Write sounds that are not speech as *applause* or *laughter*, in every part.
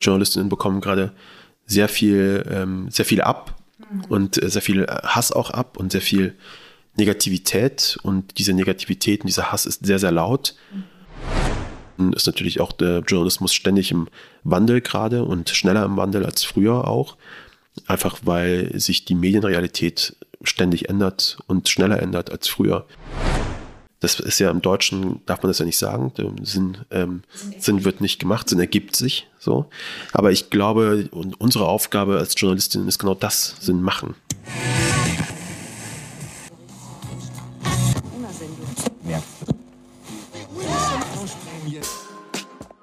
Journalistinnen bekommen gerade sehr viel, ähm, sehr viel ab mhm. und äh, sehr viel Hass auch ab und sehr viel Negativität. Und diese Negativität und dieser Hass ist sehr, sehr laut. Mhm. Ist natürlich auch der Journalismus ständig im Wandel gerade und schneller im Wandel als früher auch. Einfach weil sich die Medienrealität ständig ändert und schneller ändert als früher. Das ist ja im Deutschen, darf man das ja nicht sagen. Sinn, ähm, Sinn wird nicht gemacht, Sinn ergibt sich so. Aber ich glaube, unsere Aufgabe als Journalistin ist genau das, Sinn machen.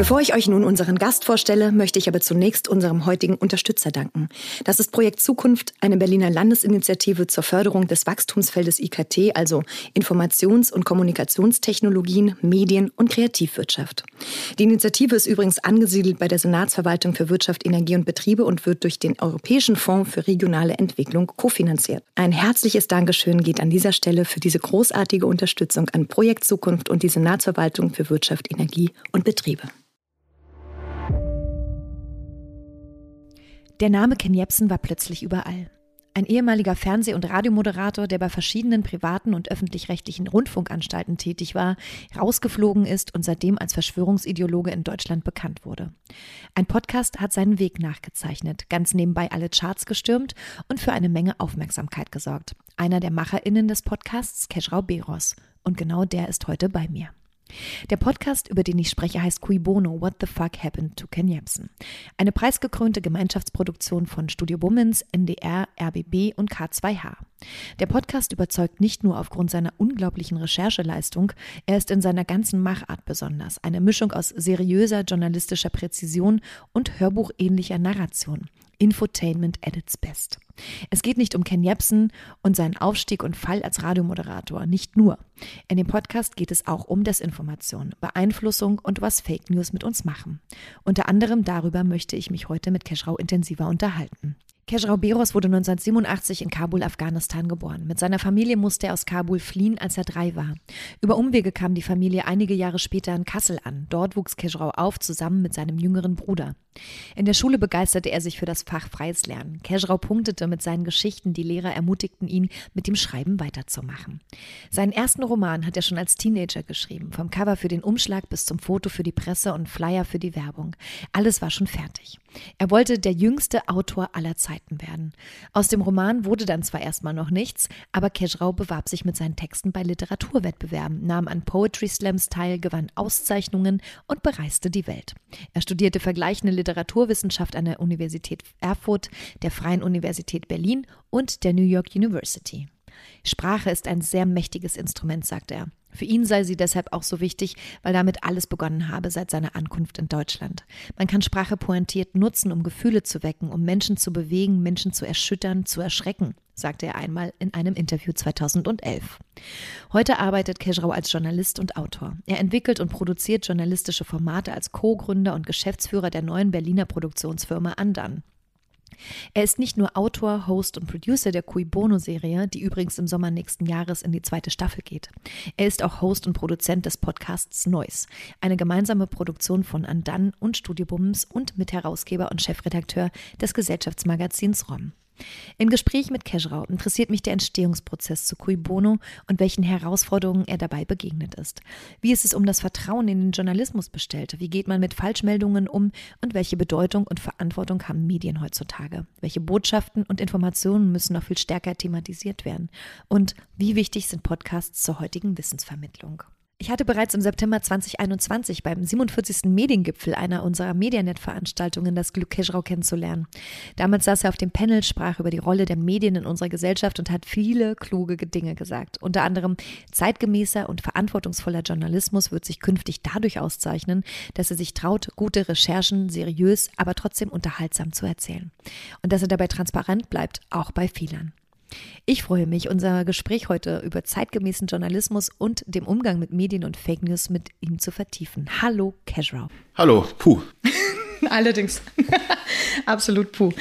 Bevor ich euch nun unseren Gast vorstelle, möchte ich aber zunächst unserem heutigen Unterstützer danken. Das ist Projekt Zukunft, eine Berliner Landesinitiative zur Förderung des Wachstumsfeldes IKT, also Informations- und Kommunikationstechnologien, Medien und Kreativwirtschaft. Die Initiative ist übrigens angesiedelt bei der Senatsverwaltung für Wirtschaft, Energie und Betriebe und wird durch den Europäischen Fonds für regionale Entwicklung kofinanziert. Ein herzliches Dankeschön geht an dieser Stelle für diese großartige Unterstützung an Projekt Zukunft und die Senatsverwaltung für Wirtschaft, Energie und Betriebe. Der Name Ken Jebsen war plötzlich überall. Ein ehemaliger Fernseh- und Radiomoderator, der bei verschiedenen privaten und öffentlich-rechtlichen Rundfunkanstalten tätig war, rausgeflogen ist und seitdem als Verschwörungsideologe in Deutschland bekannt wurde. Ein Podcast hat seinen Weg nachgezeichnet, ganz nebenbei alle Charts gestürmt und für eine Menge Aufmerksamkeit gesorgt. Einer der MacherInnen des Podcasts, Keschrau Beros. Und genau der ist heute bei mir. Der Podcast, über den ich spreche, heißt Cui Bono, What the Fuck Happened to Ken Jebsen? Eine preisgekrönte Gemeinschaftsproduktion von Studio Bummens, NDR, RBB und K2H. Der Podcast überzeugt nicht nur aufgrund seiner unglaublichen Rechercheleistung, er ist in seiner ganzen Machart besonders. Eine Mischung aus seriöser journalistischer Präzision und hörbuchähnlicher Narration. Infotainment at its best. Es geht nicht um Ken Jebsen und seinen Aufstieg und Fall als Radiomoderator, nicht nur. In dem Podcast geht es auch um Desinformation, Beeinflussung und was Fake News mit uns machen. Unter anderem darüber möchte ich mich heute mit Keschrau intensiver unterhalten. Kejrau Beros wurde 1987 in Kabul, Afghanistan geboren. Mit seiner Familie musste er aus Kabul fliehen, als er drei war. Über Umwege kam die Familie einige Jahre später in Kassel an. Dort wuchs Kejrau auf, zusammen mit seinem jüngeren Bruder. In der Schule begeisterte er sich für das Fach Freies Lernen. Kejrau punktete mit seinen Geschichten, die Lehrer ermutigten ihn, mit dem Schreiben weiterzumachen. Seinen ersten Roman hat er schon als Teenager geschrieben, vom Cover für den Umschlag bis zum Foto für die Presse und Flyer für die Werbung. Alles war schon fertig. Er wollte der jüngste Autor aller Zeiten werden. Aus dem Roman wurde dann zwar erstmal noch nichts, aber Kejrau bewarb sich mit seinen Texten bei Literaturwettbewerben, nahm an Poetry Slams teil, gewann Auszeichnungen und bereiste die Welt. Er studierte vergleichende Literaturwissenschaft an der Universität Erfurt, der Freien Universität Berlin und der New York University. Sprache ist ein sehr mächtiges Instrument, sagt er. Für ihn sei sie deshalb auch so wichtig, weil damit alles begonnen habe seit seiner Ankunft in Deutschland. Man kann Sprache pointiert nutzen, um Gefühle zu wecken, um Menschen zu bewegen, Menschen zu erschüttern, zu erschrecken, sagte er einmal in einem Interview 2011. Heute arbeitet Kejrau als Journalist und Autor. Er entwickelt und produziert journalistische Formate als Co-Gründer und Geschäftsführer der neuen Berliner Produktionsfirma Andan. Er ist nicht nur Autor, Host und Producer der Cui Bono-Serie, die übrigens im Sommer nächsten Jahres in die zweite Staffel geht. Er ist auch Host und Produzent des Podcasts Noise, eine gemeinsame Produktion von Andan und Studio Bums und Mitherausgeber und Chefredakteur des Gesellschaftsmagazins ROM. Im Gespräch mit Kejrau interessiert mich der Entstehungsprozess zu Cui Bono und welchen Herausforderungen er dabei begegnet ist. Wie ist es um das Vertrauen in den Journalismus bestellt? Wie geht man mit Falschmeldungen um? Und welche Bedeutung und Verantwortung haben Medien heutzutage? Welche Botschaften und Informationen müssen noch viel stärker thematisiert werden? Und wie wichtig sind Podcasts zur heutigen Wissensvermittlung? Ich hatte bereits im September 2021 beim 47. Mediengipfel einer unserer Medianet-Veranstaltungen das Glück, Keschrau kennenzulernen. Damals saß er auf dem Panel, sprach über die Rolle der Medien in unserer Gesellschaft und hat viele kluge Dinge gesagt. Unter anderem, zeitgemäßer und verantwortungsvoller Journalismus wird sich künftig dadurch auszeichnen, dass er sich traut, gute Recherchen seriös, aber trotzdem unterhaltsam zu erzählen. Und dass er dabei transparent bleibt, auch bei Fehlern. Ich freue mich, unser Gespräch heute über zeitgemäßen Journalismus und dem Umgang mit Medien und Fake News mit ihm zu vertiefen. Hallo, Casual. Hallo, puh. *laughs* *laughs* Allerdings. *laughs* Absolut puh.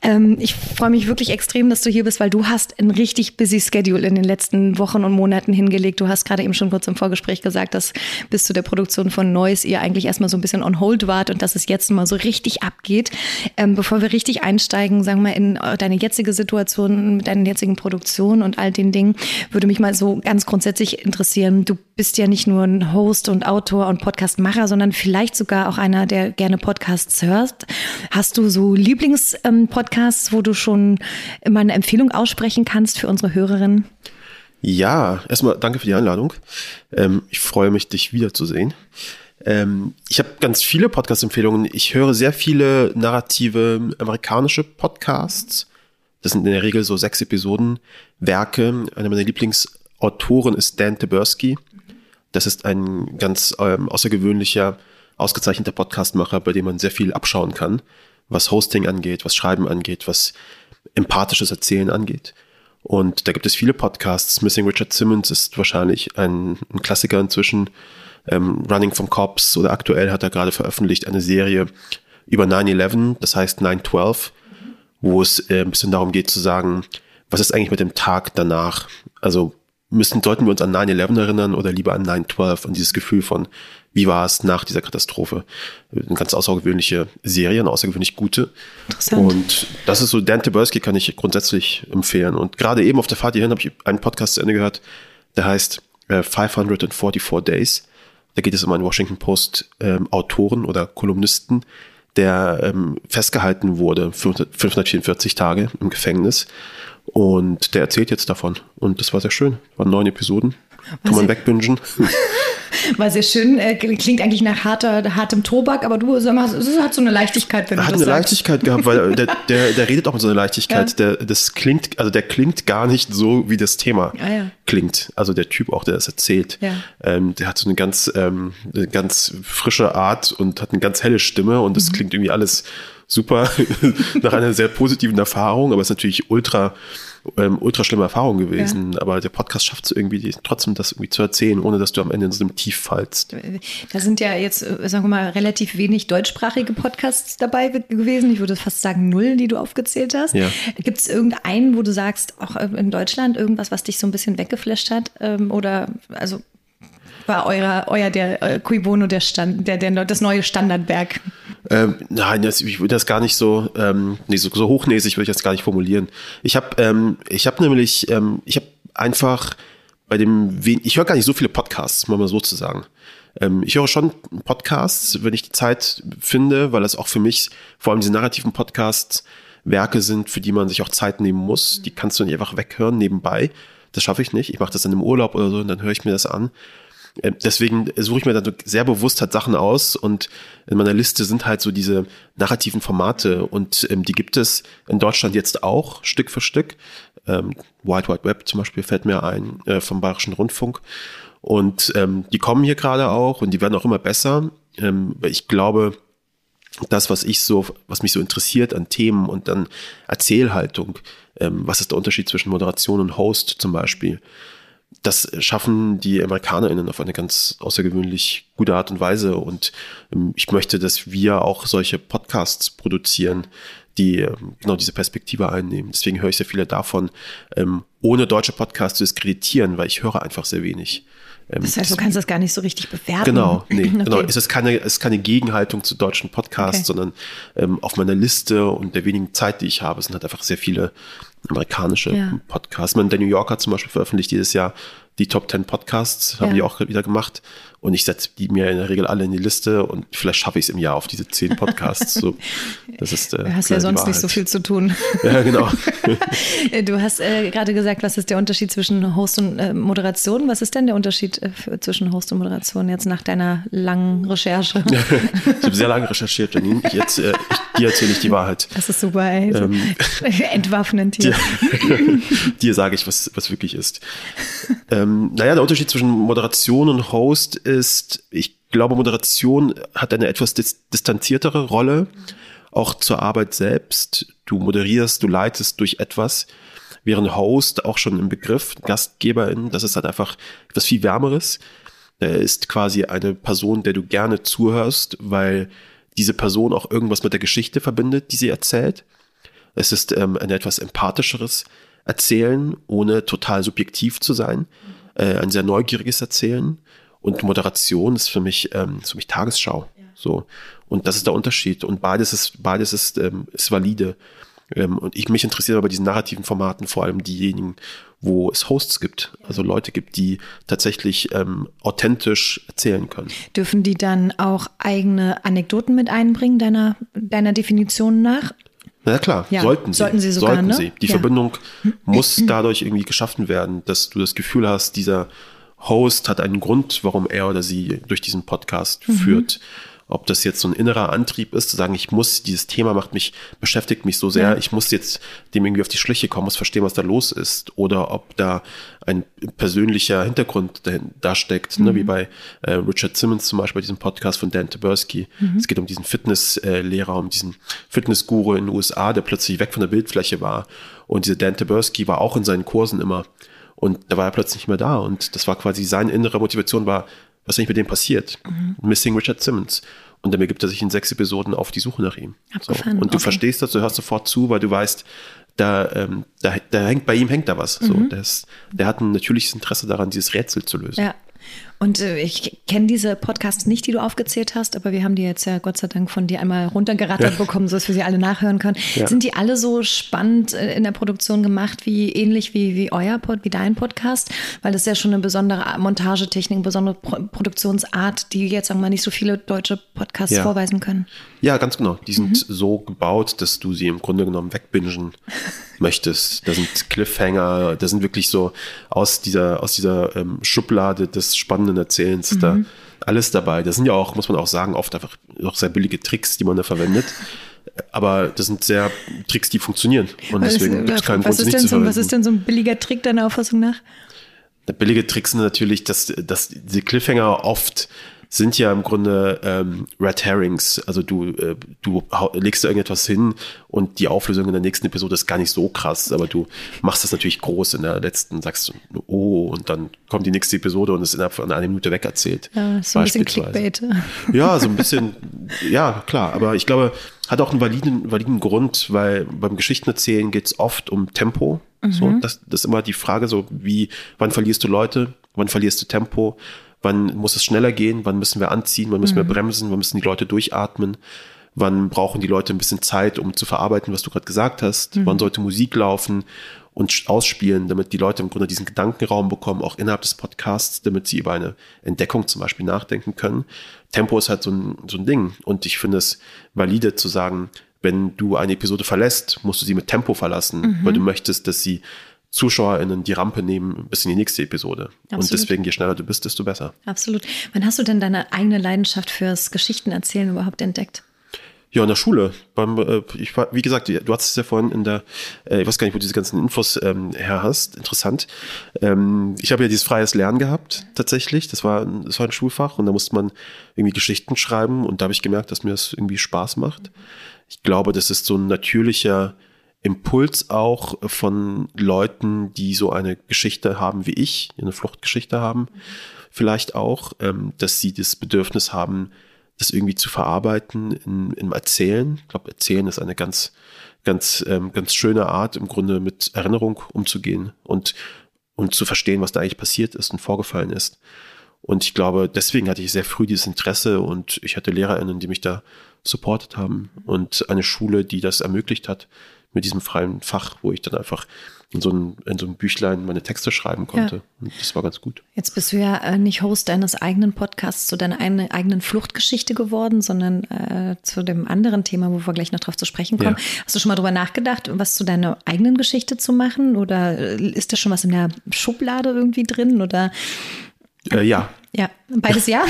Ähm, ich freue mich wirklich extrem, dass du hier bist, weil du hast ein richtig busy Schedule in den letzten Wochen und Monaten hingelegt. Du hast gerade eben schon kurz im Vorgespräch gesagt, dass bis zu der Produktion von Neues ihr eigentlich erstmal so ein bisschen on hold wart und dass es jetzt mal so richtig abgeht. Ähm, bevor wir richtig einsteigen, sagen wir mal, in deine jetzige Situation mit deinen jetzigen Produktionen und all den Dingen, würde mich mal so ganz grundsätzlich interessieren. Du bist ja nicht nur ein Host und Autor und Podcastmacher, sondern vielleicht sogar auch einer, der gerne Podcasts hört. Hast du so Lieblingspodcasts, ähm, wo du schon immer eine Empfehlung aussprechen kannst für unsere Hörerinnen? Ja, erstmal danke für die Einladung. Ähm, ich freue mich, dich wiederzusehen. Ähm, ich habe ganz viele Podcast-Empfehlungen. Ich höre sehr viele narrative amerikanische Podcasts. Das sind in der Regel so sechs Episoden Werke. Einer meiner Lieblingsautoren ist Dan Taberski. Das ist ein ganz ähm, außergewöhnlicher, ausgezeichneter Podcastmacher, bei dem man sehr viel abschauen kann, was Hosting angeht, was Schreiben angeht, was empathisches Erzählen angeht. Und da gibt es viele Podcasts. Missing Richard Simmons ist wahrscheinlich ein, ein Klassiker inzwischen. Ähm, Running from Cops oder aktuell hat er gerade veröffentlicht eine Serie über 9-11, das heißt 9-12, wo es äh, ein bisschen darum geht zu sagen, was ist eigentlich mit dem Tag danach? Also müssen, sollten wir uns an 9-11 erinnern oder lieber an 9-12, an dieses Gefühl von, wie war es nach dieser Katastrophe? Eine ganz außergewöhnliche Serie, eine außergewöhnlich gute. Interessant. Und das ist so, Dan Taberski kann ich grundsätzlich empfehlen. Und gerade eben auf der Fahrt hierhin habe ich einen Podcast zu Ende gehört, der heißt äh, 544 Days. Da geht es um einen Washington Post ähm, Autoren oder Kolumnisten, der ähm, festgehalten wurde, 544 Tage im Gefängnis und der erzählt jetzt davon. Und das war sehr schön. Waren neun Episoden. Kann man wegbingen. *laughs* War sehr schön. Äh, klingt eigentlich nach harter, hartem Tobak, aber du sag mal, es hat so eine Leichtigkeit, wenn du hat das eine sagst. Leichtigkeit gehabt, weil der, *laughs* der, der redet auch mit so einer Leichtigkeit. Ja. Der, das klingt, also der klingt gar nicht so, wie das Thema ah, ja. klingt. Also der Typ auch, der das erzählt. Ja. Ähm, der hat so eine ganz, ähm, eine ganz frische Art und hat eine ganz helle Stimme und das mhm. klingt irgendwie alles super *laughs* nach einer sehr positiven Erfahrung, aber es ist natürlich ultra, ähm, ultra schlimme Erfahrung gewesen. Ja. Aber der Podcast schafft es irgendwie trotzdem, das irgendwie zu erzählen, ohne dass du am Ende in so einem Tief fallst. Da sind ja jetzt, äh, sagen wir mal, relativ wenig deutschsprachige Podcasts dabei gewesen. Ich würde fast sagen null, die du aufgezählt hast. Ja. Gibt es irgendeinen, wo du sagst, auch in Deutschland irgendwas, was dich so ein bisschen weggeflasht hat? Ähm, oder also war euer, euer der äh, Cui Bono der Stand, der, der, das neue Standardwerk? Ähm, nein, das, ich würde das gar nicht so, ähm, nee, so, so hochnäsig würde ich das gar nicht formulieren. Ich habe ähm, hab nämlich, ähm, ich habe einfach bei dem, ich höre gar nicht so viele Podcasts, mal mal so zu sagen. Ähm, ich höre schon Podcasts, wenn ich die Zeit finde, weil das auch für mich, vor allem diese narrativen Podcasts, Werke sind, für die man sich auch Zeit nehmen muss. Die kannst du nicht einfach weghören nebenbei. Das schaffe ich nicht. Ich mache das dann im Urlaub oder so und dann höre ich mir das an. Äh, deswegen suche ich mir dann sehr bewusst halt Sachen aus und in meiner Liste sind halt so diese narrativen Formate und ähm, die gibt es in Deutschland jetzt auch Stück für Stück. Ähm, Wild Wide Web zum Beispiel fällt mir ein äh, vom Bayerischen Rundfunk und ähm, die kommen hier gerade auch und die werden auch immer besser. Ähm, ich glaube, das, was ich so, was mich so interessiert an Themen und an Erzählhaltung, ähm, was ist der Unterschied zwischen Moderation und Host zum Beispiel? Das schaffen die AmerikanerInnen auf eine ganz außergewöhnlich gute Art und Weise. Und ähm, ich möchte, dass wir auch solche Podcasts produzieren, die ähm, genau diese Perspektive einnehmen. Deswegen höre ich sehr viele davon, ähm, ohne deutsche Podcasts zu diskreditieren, weil ich höre einfach sehr wenig. Das heißt, du kannst das gar nicht so richtig bewerten. Genau, *laughs* nee, okay. genau. Es ist keine, es ist keine Gegenhaltung zu deutschen Podcasts, okay. sondern auf meiner Liste und der wenigen Zeit, die ich habe, sind halt einfach sehr viele amerikanische ja. Podcasts. Man, der New Yorker zum Beispiel veröffentlicht dieses Jahr die Top 10 Podcasts, haben Ja. die auch wieder gemacht. Und ich setze die mir in der Regel alle in die Liste und vielleicht schaffe ich es im Jahr auf diese 10 Podcasts. So, das ist, äh, Du hast ja sonst nicht so viel zu tun. *laughs* Ja, genau. *laughs* Du hast äh, gerade gesagt, was ist der Unterschied zwischen Host und äh, Moderation? Was ist denn der Unterschied äh, für, zwischen Host und Moderation jetzt nach deiner langen Recherche? *laughs* Ich habe sehr lange recherchiert, Janine. Jetzt, äh, ich, dir erzähle ich die Wahrheit. Das ist super, ey. Ähm. Entwaffnend hier. dir sage ich, was, was wirklich ist. Ähm, naja, der Unterschied zwischen Moderation und Host ist, ich glaube, Moderation hat eine etwas dis distanziertere Rolle, auch zur Arbeit selbst. Du moderierst, du leitest durch etwas, während Host auch schon im Begriff, Gastgeberin, das ist halt einfach etwas viel Wärmeres. Er ist quasi eine Person, der du gerne zuhörst, weil diese Person auch irgendwas mit der Geschichte verbindet, die sie erzählt. Es ist ähm, ein etwas empathischeres Erzählen, ohne total subjektiv zu sein. Äh, ein sehr neugieriges Erzählen. Und Moderation ist für mich, ähm, ist für mich Tagesschau. So. Und das ist der Unterschied. Und beides ist, beides ist, ähm, ist valide. Ähm, und ich mich interessiere bei diesen narrativen Formaten vor allem diejenigen, wo es Hosts gibt. Also Leute gibt, die tatsächlich ähm, authentisch erzählen können. Dürfen die dann auch eigene Anekdoten mit einbringen, deiner, deiner Definition nach? Na klar, Ja, sollten sie. sollten sie sogar, sollten ne? sie. Die Ja. Verbindung *clears throat* muss dadurch irgendwie geschaffen werden, dass du das Gefühl hast, dieser Host hat einen Grund, warum er oder sie durch diesen Podcast Mhm. führt. Ob das jetzt so ein innerer Antrieb ist, zu sagen, ich muss, dieses Thema macht mich, beschäftigt mich so sehr, Ja. ich muss jetzt dem irgendwie auf die Schliche kommen, muss verstehen, was da los ist. Oder ob da ein persönlicher Hintergrund da steckt, ne, Mhm. wie bei äh, Richard Simmons zum Beispiel bei diesem Podcast von Dan Taberski. Mhm. Es geht um diesen Fitnesslehrer, um diesen Fitnessguru in den USA, der plötzlich weg von der Bildfläche war. Und dieser Dan Taberski war auch in seinen Kursen immer. Und da war er plötzlich nicht mehr da. Und das war quasi seine innere Motivation war, was ist eigentlich mit dem passiert? Mhm. Missing Richard Simmons. Und dann begibt er sich in sechs Episoden auf die Suche nach ihm. So. Und du okay. verstehst das, du hörst sofort zu, weil du weißt, da, ähm, da, da hängt bei ihm hängt da was. So, der, ist, der hat ein natürliches Interesse daran, dieses Rätsel zu lösen. Ja. Und äh, ich kenne diese Podcasts nicht, die du aufgezählt hast, aber wir haben die jetzt ja Gott sei Dank von dir einmal runtergerattert bekommen, sodass wir sie alle nachhören können. Ja. Sind die alle so spannend äh, in der Produktion gemacht, wie ähnlich wie, wie euer Pod, wie dein Podcast? Weil das ist ja schon eine besondere Montagetechnik, eine besondere Pro Produktionsart, die jetzt sagen wir mal nicht so viele deutsche Podcasts Ja. vorweisen können. Ja, ganz genau. Die sind Mhm. so gebaut, dass du sie im Grunde genommen wegbingen *laughs* möchtest. Da sind Cliffhanger, da sind wirklich so aus dieser, aus dieser ähm, Schublade des spannenden Erzählens da Mhm. alles dabei. Das sind ja auch, muss man auch sagen, oft einfach auch sehr billige Tricks, die man da verwendet. Aber das sind sehr Tricks, die funktionieren. Und Was, deswegen gibt es keinen Grund, was, sie ist nicht denn zu so, verwenden. was ist denn so ein billiger Trick deiner Auffassung nach? Billige Tricks sind natürlich, dass, dass diese Cliffhanger oft sind ja im Grunde ähm, Red Herrings. Also du, äh, du legst da irgendetwas hin und die Auflösung in der nächsten Episode ist gar nicht so krass, aber du machst das natürlich groß in der letzten, sagst du, oh, und dann kommt die nächste Episode und ist innerhalb von einer Minute wegerzählt. Ja, so ein bisschen. Clickbait. *laughs* Ja, so ein bisschen, ja, klar. Aber ich glaube, hat auch einen validen, validen Grund, weil beim Geschichtenerzählen geht es oft um Tempo. So, das, das ist immer die Frage, so wie, wann verlierst du Leute, wann verlierst du Tempo, wann muss es schneller gehen, wann müssen wir anziehen, wann müssen wir bremsen, wann müssen die Leute durchatmen, wann brauchen die Leute ein bisschen Zeit, um zu verarbeiten, was du gerade gesagt hast, wann sollte Musik laufen und ausspielen, damit die Leute im Grunde diesen Gedankenraum bekommen, auch innerhalb des Podcasts, damit sie über eine Entdeckung zum Beispiel nachdenken können. Tempo ist halt so ein, so ein Ding. Und ich finde es valide zu sagen, wenn du eine Episode verlässt, musst du sie mit Tempo verlassen, weil du möchtest, dass sie ZuschauerInnen die Rampe nehmen bis in die nächste Episode. Und Absolut. deswegen, je schneller du bist, desto besser. Absolut. Wann hast du denn deine eigene Leidenschaft fürs Geschichtenerzählen überhaupt entdeckt? Ja, in der Schule. Beim, äh, ich war, wie gesagt, du hast es ja vorhin in der, äh, ich weiß gar nicht, wo du diese ganzen Infos ähm, her hast. Interessant. Ähm, ich habe ja dieses freies Lernen gehabt, tatsächlich. Das war, das war ein Schulfach und da musste man irgendwie Geschichten schreiben und da habe ich gemerkt, dass mir das irgendwie Spaß macht. Ich glaube, das ist so ein natürlicher Impuls auch von Leuten, die so eine Geschichte haben wie ich, eine Fluchtgeschichte haben, vielleicht auch, ähm, dass sie das Bedürfnis haben, das irgendwie zu verarbeiten in, im Erzählen. Ich glaube, Erzählen ist eine ganz, ganz, ähm, ganz schöne Art, im Grunde mit Erinnerung umzugehen und, und zu verstehen, was da eigentlich passiert ist und vorgefallen ist. Und ich glaube, deswegen hatte ich sehr früh dieses Interesse und ich hatte LehrerInnen, die mich da supportet haben und eine Schule, die das ermöglicht hat, mit diesem freien Fach, wo ich dann einfach in so ein, in so ein Büchlein meine Texte schreiben konnte. Ja. Und das war ganz gut. Jetzt bist du ja äh, nicht Host deines eigenen Podcasts zu deiner eine, eigenen Fluchtgeschichte geworden, sondern äh, zu dem anderen Thema, wo wir gleich noch drauf zu sprechen kommen. Ja. Hast du schon mal drüber nachgedacht, was zu deiner eigenen Geschichte zu machen? Oder äh, ist da schon was in der Schublade irgendwie drin? Oder äh, ja. Ja, beides ja.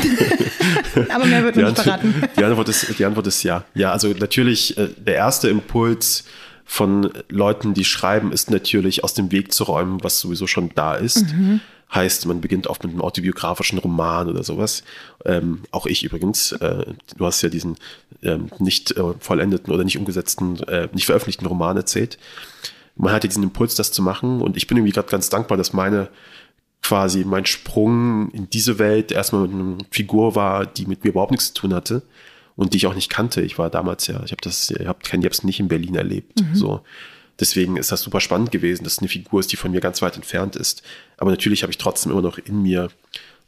*laughs* Aber mehr wird man nicht verraten. Die Antwort, ist, die Antwort ist ja. Ja, also natürlich, äh, der erste Impuls von Leuten, die schreiben, ist natürlich aus dem Weg zu räumen, was sowieso schon da ist. Mhm. Heißt, man beginnt oft mit einem autobiografischen Roman oder sowas. Ähm, auch ich übrigens. Äh, du hast ja diesen ähm, nicht äh, vollendeten oder nicht umgesetzten, äh, nicht veröffentlichten Roman erzählt. Man hatte diesen Impuls, das zu machen. Und ich bin irgendwie gerade ganz dankbar, dass meine quasi mein Sprung in diese Welt erstmal mit einer Figur war, die mit mir überhaupt nichts zu tun hatte und die ich auch nicht kannte. Ich war damals ja, ich habe das, ich habe Ken Jebsen nicht in Berlin erlebt. Mhm. So. Deswegen ist das super spannend gewesen, dass es eine Figur ist, die von mir ganz weit entfernt ist. Aber natürlich habe ich trotzdem immer noch in mir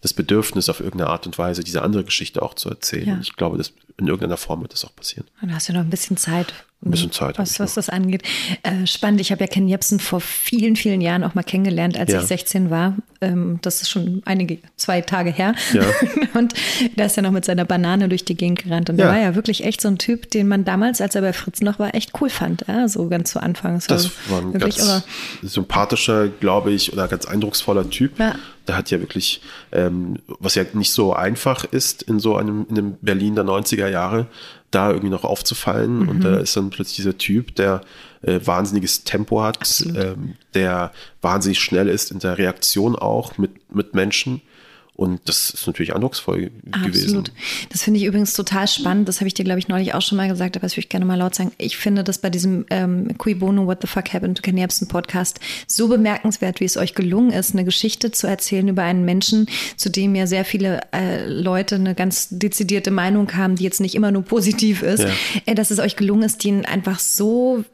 das Bedürfnis, auf irgendeine Art und Weise diese andere Geschichte auch zu erzählen. Ja. Ich glaube, dass in irgendeiner Form wird das auch passieren. Und du hast ja noch ein bisschen Zeit ein bisschen Zeit. Was, was das angeht. Äh, spannend. Ich habe ja Ken Jebsen vor vielen, vielen Jahren auch mal kennengelernt, als ja. ich 16 war. Ähm, das ist schon einige, zwei Tage her. Ja. *laughs* und da ist er noch mit seiner Banane durch die Gegend gerannt. Und ja. der war ja wirklich echt so ein Typ, den man damals, als er bei Fritz noch war, echt cool fand. Ja? So ganz zu Anfang. Das, das war ein wirklich, ganz sympathischer, glaube ich, oder ganz eindrucksvoller Typ. Ja. Der hat ja wirklich, ähm, was ja nicht so einfach ist in so einem, in einem Berlin der 90er Jahre, da irgendwie noch aufzufallen. Mhm. Und da ist dann plötzlich dieser Typ, der äh, wahnsinniges Tempo hat, ähm, der wahnsinnig schnell ist in der Reaktion auch mit, mit Menschen und das ist natürlich eindrucksvoll Absolut. gewesen. Das finde ich übrigens total spannend. Das habe ich dir, glaube ich, neulich auch schon mal gesagt, aber das würde ich gerne mal laut sagen. Ich finde das bei diesem ähm, Cui Bono What the Fuck Happened to Ken Jebsen Podcast so bemerkenswert, wie es euch gelungen ist, eine Geschichte zu erzählen über einen Menschen, zu dem ja sehr viele äh, Leute eine ganz dezidierte Meinung haben, die jetzt nicht immer nur positiv ist. Ja. Äh, dass es euch gelungen ist, den einfach so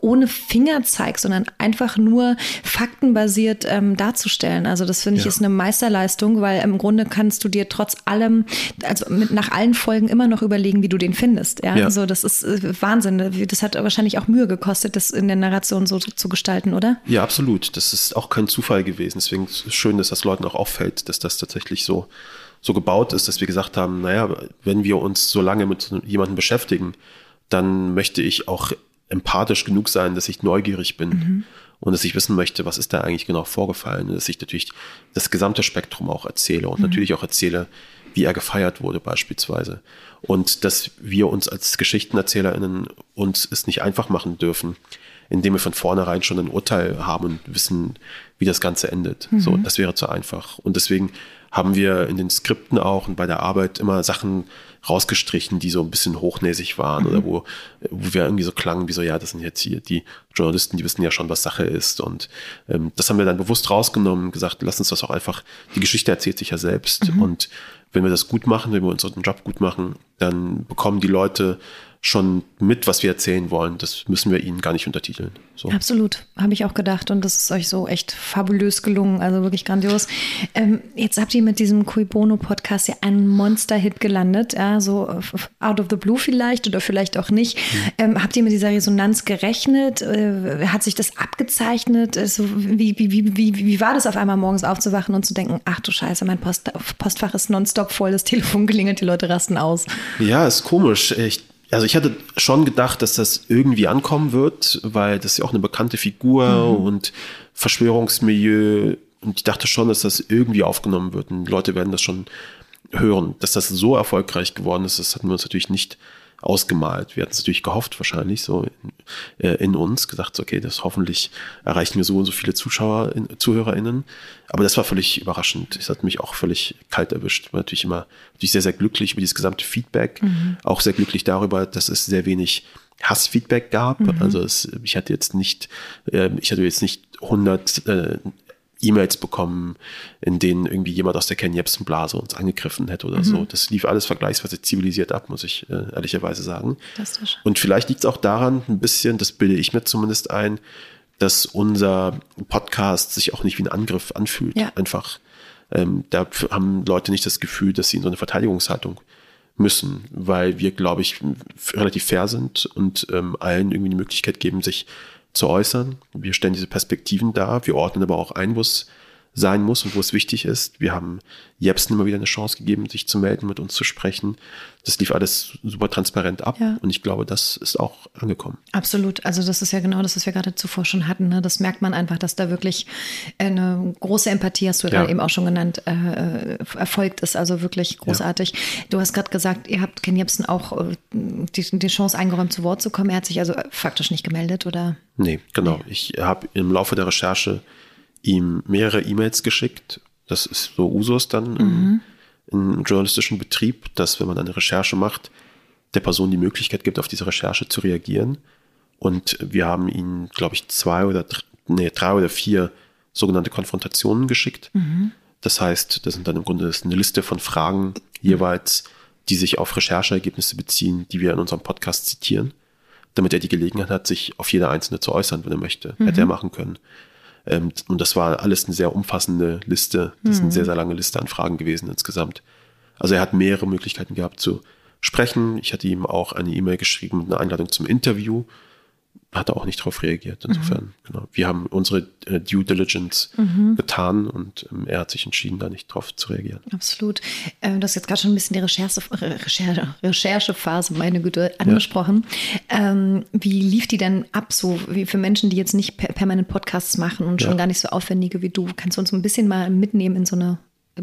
ohne Fingerzeig, sondern einfach nur faktenbasiert ähm, darzustellen. Also das finde ich ja. ist eine Meisterleistung, weil im Grunde kannst du dir trotz allem, also mit, nach allen Folgen immer noch überlegen, wie du den findest. Ja, ja. also das ist äh, Wahnsinn. Das hat wahrscheinlich auch Mühe gekostet, das in der Narration so zu gestalten, oder? Ja, absolut. Das ist auch kein Zufall gewesen. Deswegen ist es schön, dass das Leuten auch auffällt, dass das tatsächlich so so gebaut ist, dass wir gesagt haben, naja, wenn wir uns so lange mit jemandem beschäftigen, dann möchte ich auch empathisch genug sein, dass ich neugierig bin mhm. und dass ich wissen möchte, was ist da eigentlich genau vorgefallen, dass ich natürlich das gesamte Spektrum auch erzähle und mhm. natürlich auch erzähle, wie er gefeiert wurde beispielsweise. Und dass wir uns als GeschichtenerzählerInnen uns es nicht einfach machen dürfen, indem wir von vornherein schon ein Urteil haben und wissen, wie das Ganze endet. Mhm. So, das wäre zu einfach. Und deswegen haben wir in den Skripten auch und bei der Arbeit immer Sachen rausgestrichen, die so ein bisschen hochnäsig waren mhm. oder wo, wo wir irgendwie so klangen wie so, ja, das sind jetzt hier die Journalisten, die wissen ja schon, was Sache ist. Und ähm, das haben wir dann bewusst rausgenommen, gesagt, lass uns das auch einfach, die Geschichte erzählt sich ja selbst. Mhm. Und wenn wir das gut machen, wenn wir unseren Job gut machen, dann bekommen die Leute schon mit, was wir erzählen wollen. Das müssen wir ihnen gar nicht untertiteln. So. Absolut, habe ich auch gedacht. Und das ist euch so echt fabulös gelungen, also wirklich grandios. Ähm, jetzt habt ihr mit diesem Cui Bono Podcast ja einen Monster-Hit gelandet, ja, so out of the blue vielleicht oder vielleicht auch nicht. Mhm. Ähm, habt ihr mit dieser Resonanz gerechnet? Äh, hat sich das abgezeichnet? Also, wie, wie, wie, wie, wie war das auf einmal morgens aufzuwachen und zu denken, ach du Scheiße, mein Post, Postfach ist nonstop voll, das Telefon klingelt, die Leute rasten aus? Ja, ist komisch. Ich also ich hatte schon gedacht, dass das irgendwie ankommen wird, weil das ist ja auch eine bekannte Figur mhm. und Verschwörungsmilieu. Und ich dachte schon, dass das irgendwie aufgenommen wird. Und Leute werden das schon hören. Dass das so erfolgreich geworden ist, das hatten wir uns natürlich nicht ausgemalt. Wir hatten es natürlich gehofft, wahrscheinlich so in, äh, in uns, gesagt, okay, das hoffentlich erreichen wir so und so viele Zuschauer, in, ZuhörerInnen. Aber das war völlig überraschend. Es hat mich auch völlig kalt erwischt. War natürlich immer natürlich sehr, sehr glücklich über dieses gesamte Feedback. Mhm. Auch sehr glücklich darüber, dass es sehr wenig Hassfeedback gab. Mhm. Also es, ich hatte jetzt nicht, äh, ich hatte jetzt nicht 100 äh, E-Mails bekommen, in denen irgendwie jemand aus der Ken Jebsen Blase uns angegriffen hätte oder mhm. so. Das lief alles vergleichsweise zivilisiert ab, muss ich äh, ehrlicherweise sagen. Und vielleicht liegt es auch daran ein bisschen, das bilde ich mir zumindest ein, dass unser Podcast sich auch nicht wie ein Angriff anfühlt. Ja. Einfach, ähm, da haben Leute nicht das Gefühl, dass sie in so eine Verteidigungshaltung müssen, weil wir, glaube ich, relativ fair sind und ähm, allen irgendwie die Möglichkeit geben, sich zu äußern. Wir stellen diese Perspektiven dar, wir ordnen aber auch ein, wo es sein muss und wo es wichtig ist. Wir haben Jepsen immer wieder eine Chance gegeben, sich zu melden, mit uns zu sprechen. Das lief alles super transparent ab ja. und ich glaube, das ist auch angekommen. Absolut. Also das ist ja genau das, was wir gerade zuvor schon hatten. Ne? Das merkt man einfach, dass da wirklich eine große Empathie, hast du ja. eben auch schon genannt, äh, erfolgt ist. Also wirklich großartig. Ja. Du hast gerade gesagt, ihr habt Ken Jepsen auch äh, die, die, Chance eingeräumt, zu Wort zu kommen. Er hat sich also faktisch nicht gemeldet, oder? Nee, genau. Nee. Ich habe im Laufe der Recherche ihm mehrere E-Mails geschickt. Das ist so Usus dann mhm. im, im, journalistischen Betrieb, dass wenn man eine Recherche macht, der Person die Möglichkeit gibt, auf diese Recherche zu reagieren. Und wir haben ihn, glaube ich, zwei oder nee, drei oder vier sogenannte Konfrontationen geschickt. Mhm. Das heißt, das sind dann im Grunde eine Liste von Fragen jeweils, die sich auf Rechercheergebnisse beziehen, die wir in unserem Podcast zitieren, damit er die Gelegenheit hat, sich auf jede einzelne zu äußern, wenn er möchte. Mhm. Hätte er machen können. Ähm, und das war alles eine sehr umfassende Liste. Das ist eine mhm. sehr, sehr lange Liste an Fragen gewesen insgesamt. Also er hat mehrere Möglichkeiten gehabt zu sprechen. Ich hatte ihm auch eine E-Mail geschrieben mit einer Einladung zum Interview hat er auch nicht darauf reagiert. Insofern, mhm. genau. Wir haben unsere äh, Due Diligence mhm. getan und ähm, er hat sich entschieden, da nicht drauf zu reagieren. Absolut. Ähm, du hast jetzt gerade schon ein bisschen die Recherche, Recherche, Recherchephase, meine Güte, angesprochen. Ja. Ähm, wie lief die denn ab, so wie für Menschen, die jetzt nicht permanent Podcasts machen und schon ja. gar nicht so aufwendige wie du? Kannst du uns ein bisschen mal mitnehmen in so eine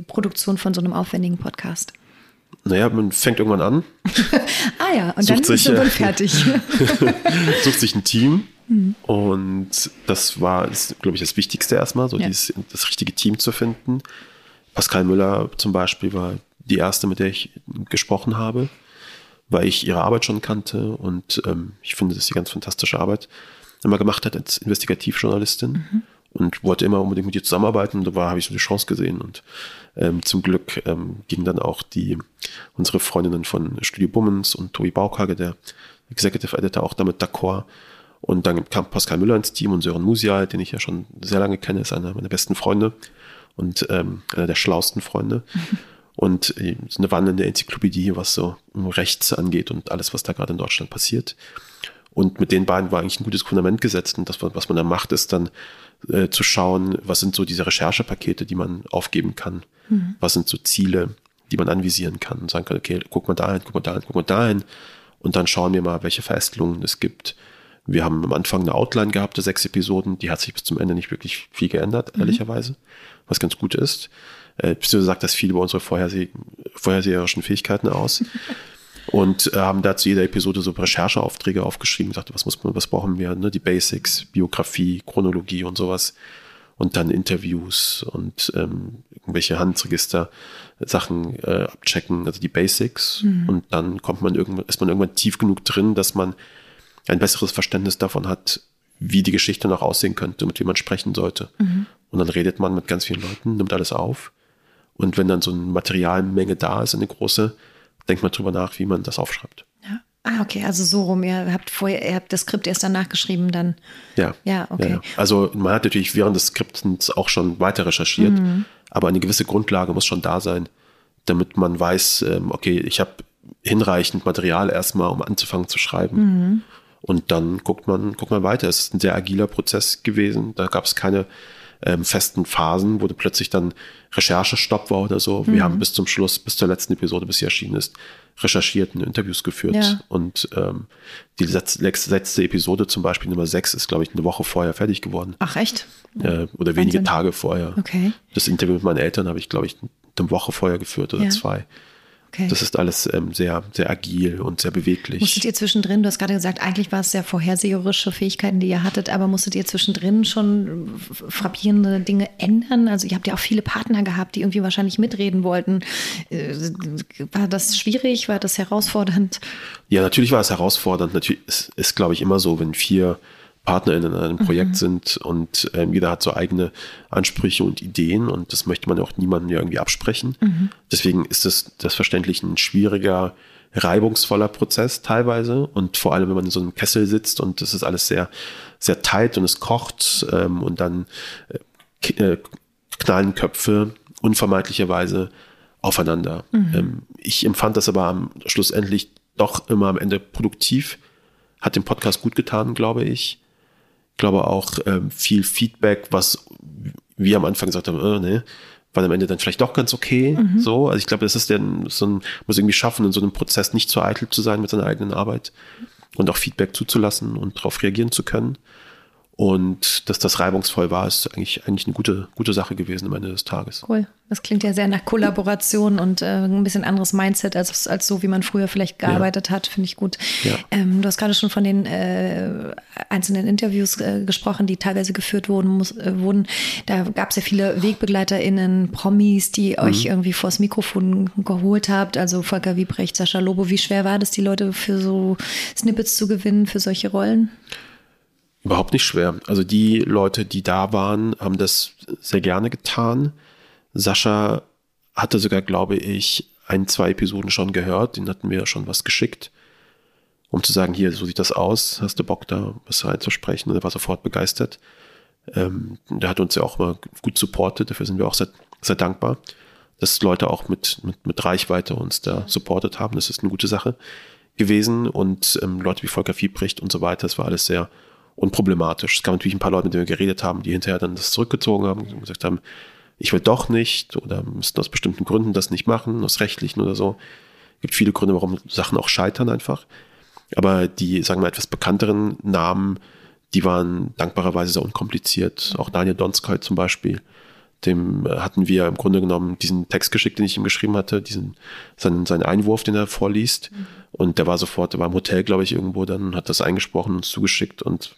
Produktion von so einem aufwendigen Podcast? Naja, man fängt irgendwann an. *laughs* ah ja, und dann sich, ist man fertig. *laughs* sucht sich ein Team. Mhm. Und das war, glaube ich, das Wichtigste erstmal, so ja. dieses, das richtige Team zu finden. Pascal Müller zum Beispiel war die erste, mit der ich gesprochen habe, weil ich ihre Arbeit schon kannte und ähm, ich finde, dass sie ganz fantastische Arbeit immer gemacht hat als Investigativjournalistin. Mhm und wollte immer unbedingt mit ihr zusammenarbeiten. Und da habe ich so die Chance gesehen. Und ähm, zum Glück ähm, ging dann auch die unsere Freundinnen von Studio Bummens und Tobi Baukage, der Executive Editor, auch damit d'accord. Und dann kam Pascal Müller ins Team und Sören Musial, den ich ja schon sehr lange kenne, ist einer meiner besten Freunde und ähm, einer der schlauesten Freunde. *laughs* Und äh, eine wandelnde Enzyklopädie, was so Rechts angeht und alles, was da gerade in Deutschland passiert. Und mit den beiden war eigentlich ein gutes Fundament gesetzt. Und das, was man da macht, ist dann äh, zu schauen, was sind so diese Recherchepakete, die man aufgeben kann. Mhm. Was sind so Ziele, die man anvisieren kann und sagen kann, okay, guck mal dahin, guck mal dahin, guck mal dahin. Und dann schauen wir mal, welche Verästelungen es gibt. Wir haben am Anfang eine Outline gehabt, der sechs Episoden, die hat sich bis zum Ende nicht wirklich viel geändert, mhm. ehrlicherweise, was ganz gut ist. Äh, beziehungsweise sagt das viel über unsere vorherseh vorherseherischen Fähigkeiten aus. *laughs* und äh, haben da zu jeder Episode so Rechercheaufträge aufgeschrieben, gesagt, was muss man, was brauchen wir, ne? die Basics, Biografie, Chronologie und sowas und dann Interviews und ähm, irgendwelche Handregister Sachen äh, abchecken, also die Basics mhm. und dann kommt man irgendwann ist man irgendwann tief genug drin, dass man ein besseres Verständnis davon hat, wie die Geschichte noch aussehen könnte, mit wem man sprechen sollte. Mhm. Und dann redet man mit ganz vielen Leuten, nimmt alles auf. Und wenn dann so eine Materialmenge da ist, eine große, denkt man drüber nach, wie man das aufschreibt. Ja. Ah, okay, also so rum. Ihr habt vorher, ihr habt das Skript erst dann nachgeschrieben, dann. Ja. Ja, okay. Ja, Also man hat natürlich während des Skriptens auch schon weiter recherchiert, mhm. aber eine gewisse Grundlage muss schon da sein, damit man weiß, ähm, okay, ich habe hinreichend Material erstmal, um anzufangen zu schreiben. Mhm. Und dann guckt man, guckt man weiter. Es ist ein sehr agiler Prozess gewesen. Da gab es keine ähm, festen Phasen, wo plötzlich dann Recherchestopp war oder so. Wir mhm. haben bis zum Schluss, bis zur letzten Episode, bis sie erschienen ist, recherchiert und Interviews geführt. Ja. Und ähm, die letzte, letzte Episode zum Beispiel, Nummer 6, ist, glaube ich, eine Woche vorher fertig geworden. Ach echt? Äh, oder Wahnsinn. wenige Tage vorher. Okay. Das Interview mit meinen Eltern habe ich, glaube ich, eine Woche vorher geführt oder ja. zwei. Okay. Das ist alles ähm, sehr, sehr agil und sehr beweglich. Musstet ihr zwischendrin, du hast gerade gesagt, eigentlich war es sehr vorherseherische Fähigkeiten, die ihr hattet, aber musstet ihr zwischendrin schon frappierende Dinge ändern? Also ihr habt ja auch viele Partner gehabt, die irgendwie wahrscheinlich mitreden wollten. Äh, war das schwierig? War das herausfordernd? Ja, natürlich war es herausfordernd. Natürlich ist, ist glaube ich, immer so, wenn vier PartnerInnen in einem Projekt mhm. sind und ähm, jeder hat so eigene Ansprüche und Ideen und das möchte man ja auch niemandem irgendwie absprechen. Mhm. Deswegen ist das, das verständlich ein schwieriger, reibungsvoller Prozess teilweise und vor allem, wenn man in so einem Kessel sitzt und das ist alles sehr, sehr tight und es kocht ähm, und dann äh, äh knallen Köpfe unvermeidlicherweise aufeinander. Mhm. Ähm, ich empfand das aber am, schlussendlich doch immer am Ende produktiv. Hat dem Podcast gut getan, glaube ich. Ich glaube auch ähm, viel Feedback, was wir am Anfang gesagt haben, äh, ne, war am Ende dann vielleicht doch ganz okay. Mhm. So, also ich glaube, das ist der, so ein, muss irgendwie schaffen, in so einem Prozess nicht zu eitel zu sein mit seiner eigenen Arbeit und auch Feedback zuzulassen und darauf reagieren zu können. Und dass das reibungsvoll war, ist eigentlich, eigentlich eine gute, gute Sache gewesen am Ende des Tages. Cool. Das klingt ja sehr nach Kollaboration und äh, ein bisschen anderes Mindset als, als so, wie man früher vielleicht gearbeitet ja. hat. Finde ich gut. Ja. Ähm, du hast gerade schon von den äh, einzelnen Interviews äh, gesprochen, die teilweise geführt wurden. Muss, äh, wurden. Da gab es ja viele WegbegleiterInnen, Promis, die mhm. euch irgendwie vors Mikrofon geholt habt. Also Volker Wiebrecht, Sascha Lobo. Wie schwer war das, die Leute für so Snippets zu gewinnen, für solche Rollen? Überhaupt nicht schwer. Also die Leute, die da waren, haben das sehr gerne getan. Sascha hatte sogar, glaube ich, ein, zwei Episoden schon gehört. Den hatten wir schon was geschickt, um zu sagen, hier, so sieht das aus. Hast du Bock, da was reinzusprechen? Und er war sofort begeistert. Ähm, der hat uns ja auch mal gut supportet. Dafür sind wir auch sehr, sehr dankbar, dass Leute auch mit, mit, mit Reichweite uns da supportet haben. Das ist eine gute Sache gewesen. Und ähm, Leute wie Volker Fiebrecht und so weiter, das war alles sehr unproblematisch. Es gab natürlich ein paar Leute, mit denen wir geredet haben, die hinterher dann das zurückgezogen haben und gesagt haben, ich will doch nicht oder müssten aus bestimmten Gründen das nicht machen, aus rechtlichen oder so. Es gibt viele Gründe, warum Sachen auch scheitern einfach. Aber die, sagen wir, etwas bekannteren Namen, die waren dankbarerweise sehr unkompliziert. Auch Daniel Donskoy zum Beispiel, dem äh, hatten wir im Grunde genommen diesen Text geschickt, den ich ihm geschrieben hatte, diesen, seinen, seinen Einwurf, den er vorliest. Mhm. Und der war sofort, der war im Hotel, glaube ich, irgendwo dann, hat das eingesprochen und zugeschickt und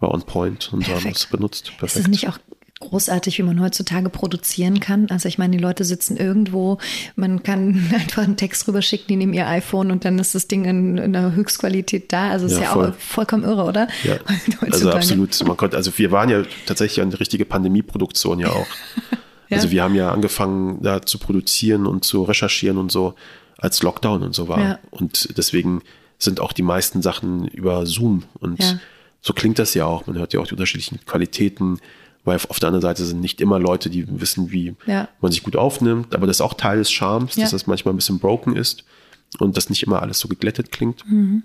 war on point und Perfekt. haben es benutzt. Perfekt. Ist es nicht auch großartig, wie man heutzutage produzieren kann. Also ich meine, die Leute sitzen irgendwo, man kann *laughs* einfach einen Text rüberschicken, die nehmen ihr iPhone und dann ist das Ding in, in einer Höchstqualität da. Also ist ja, ja voll. auch vollkommen irre, oder? Ja, *laughs* also absolut. Man konnte, also wir waren ja tatsächlich eine richtige Pandemieproduktion ja *laughs* auch. ja. Also wir haben ja angefangen, da zu produzieren und zu recherchieren und so, als Lockdown und so war. Ja. Und deswegen sind auch die meisten Sachen über Zoom und so klingt das ja auch. Man hört ja auch die unterschiedlichen Qualitäten weil auf der anderen Seite sind nicht immer Leute, die wissen, wie ja. man sich gut aufnimmt, aber das ist auch Teil des Charmes, ja. dass das manchmal ein bisschen broken ist und dass nicht immer alles so geglättet klingt. Mhm.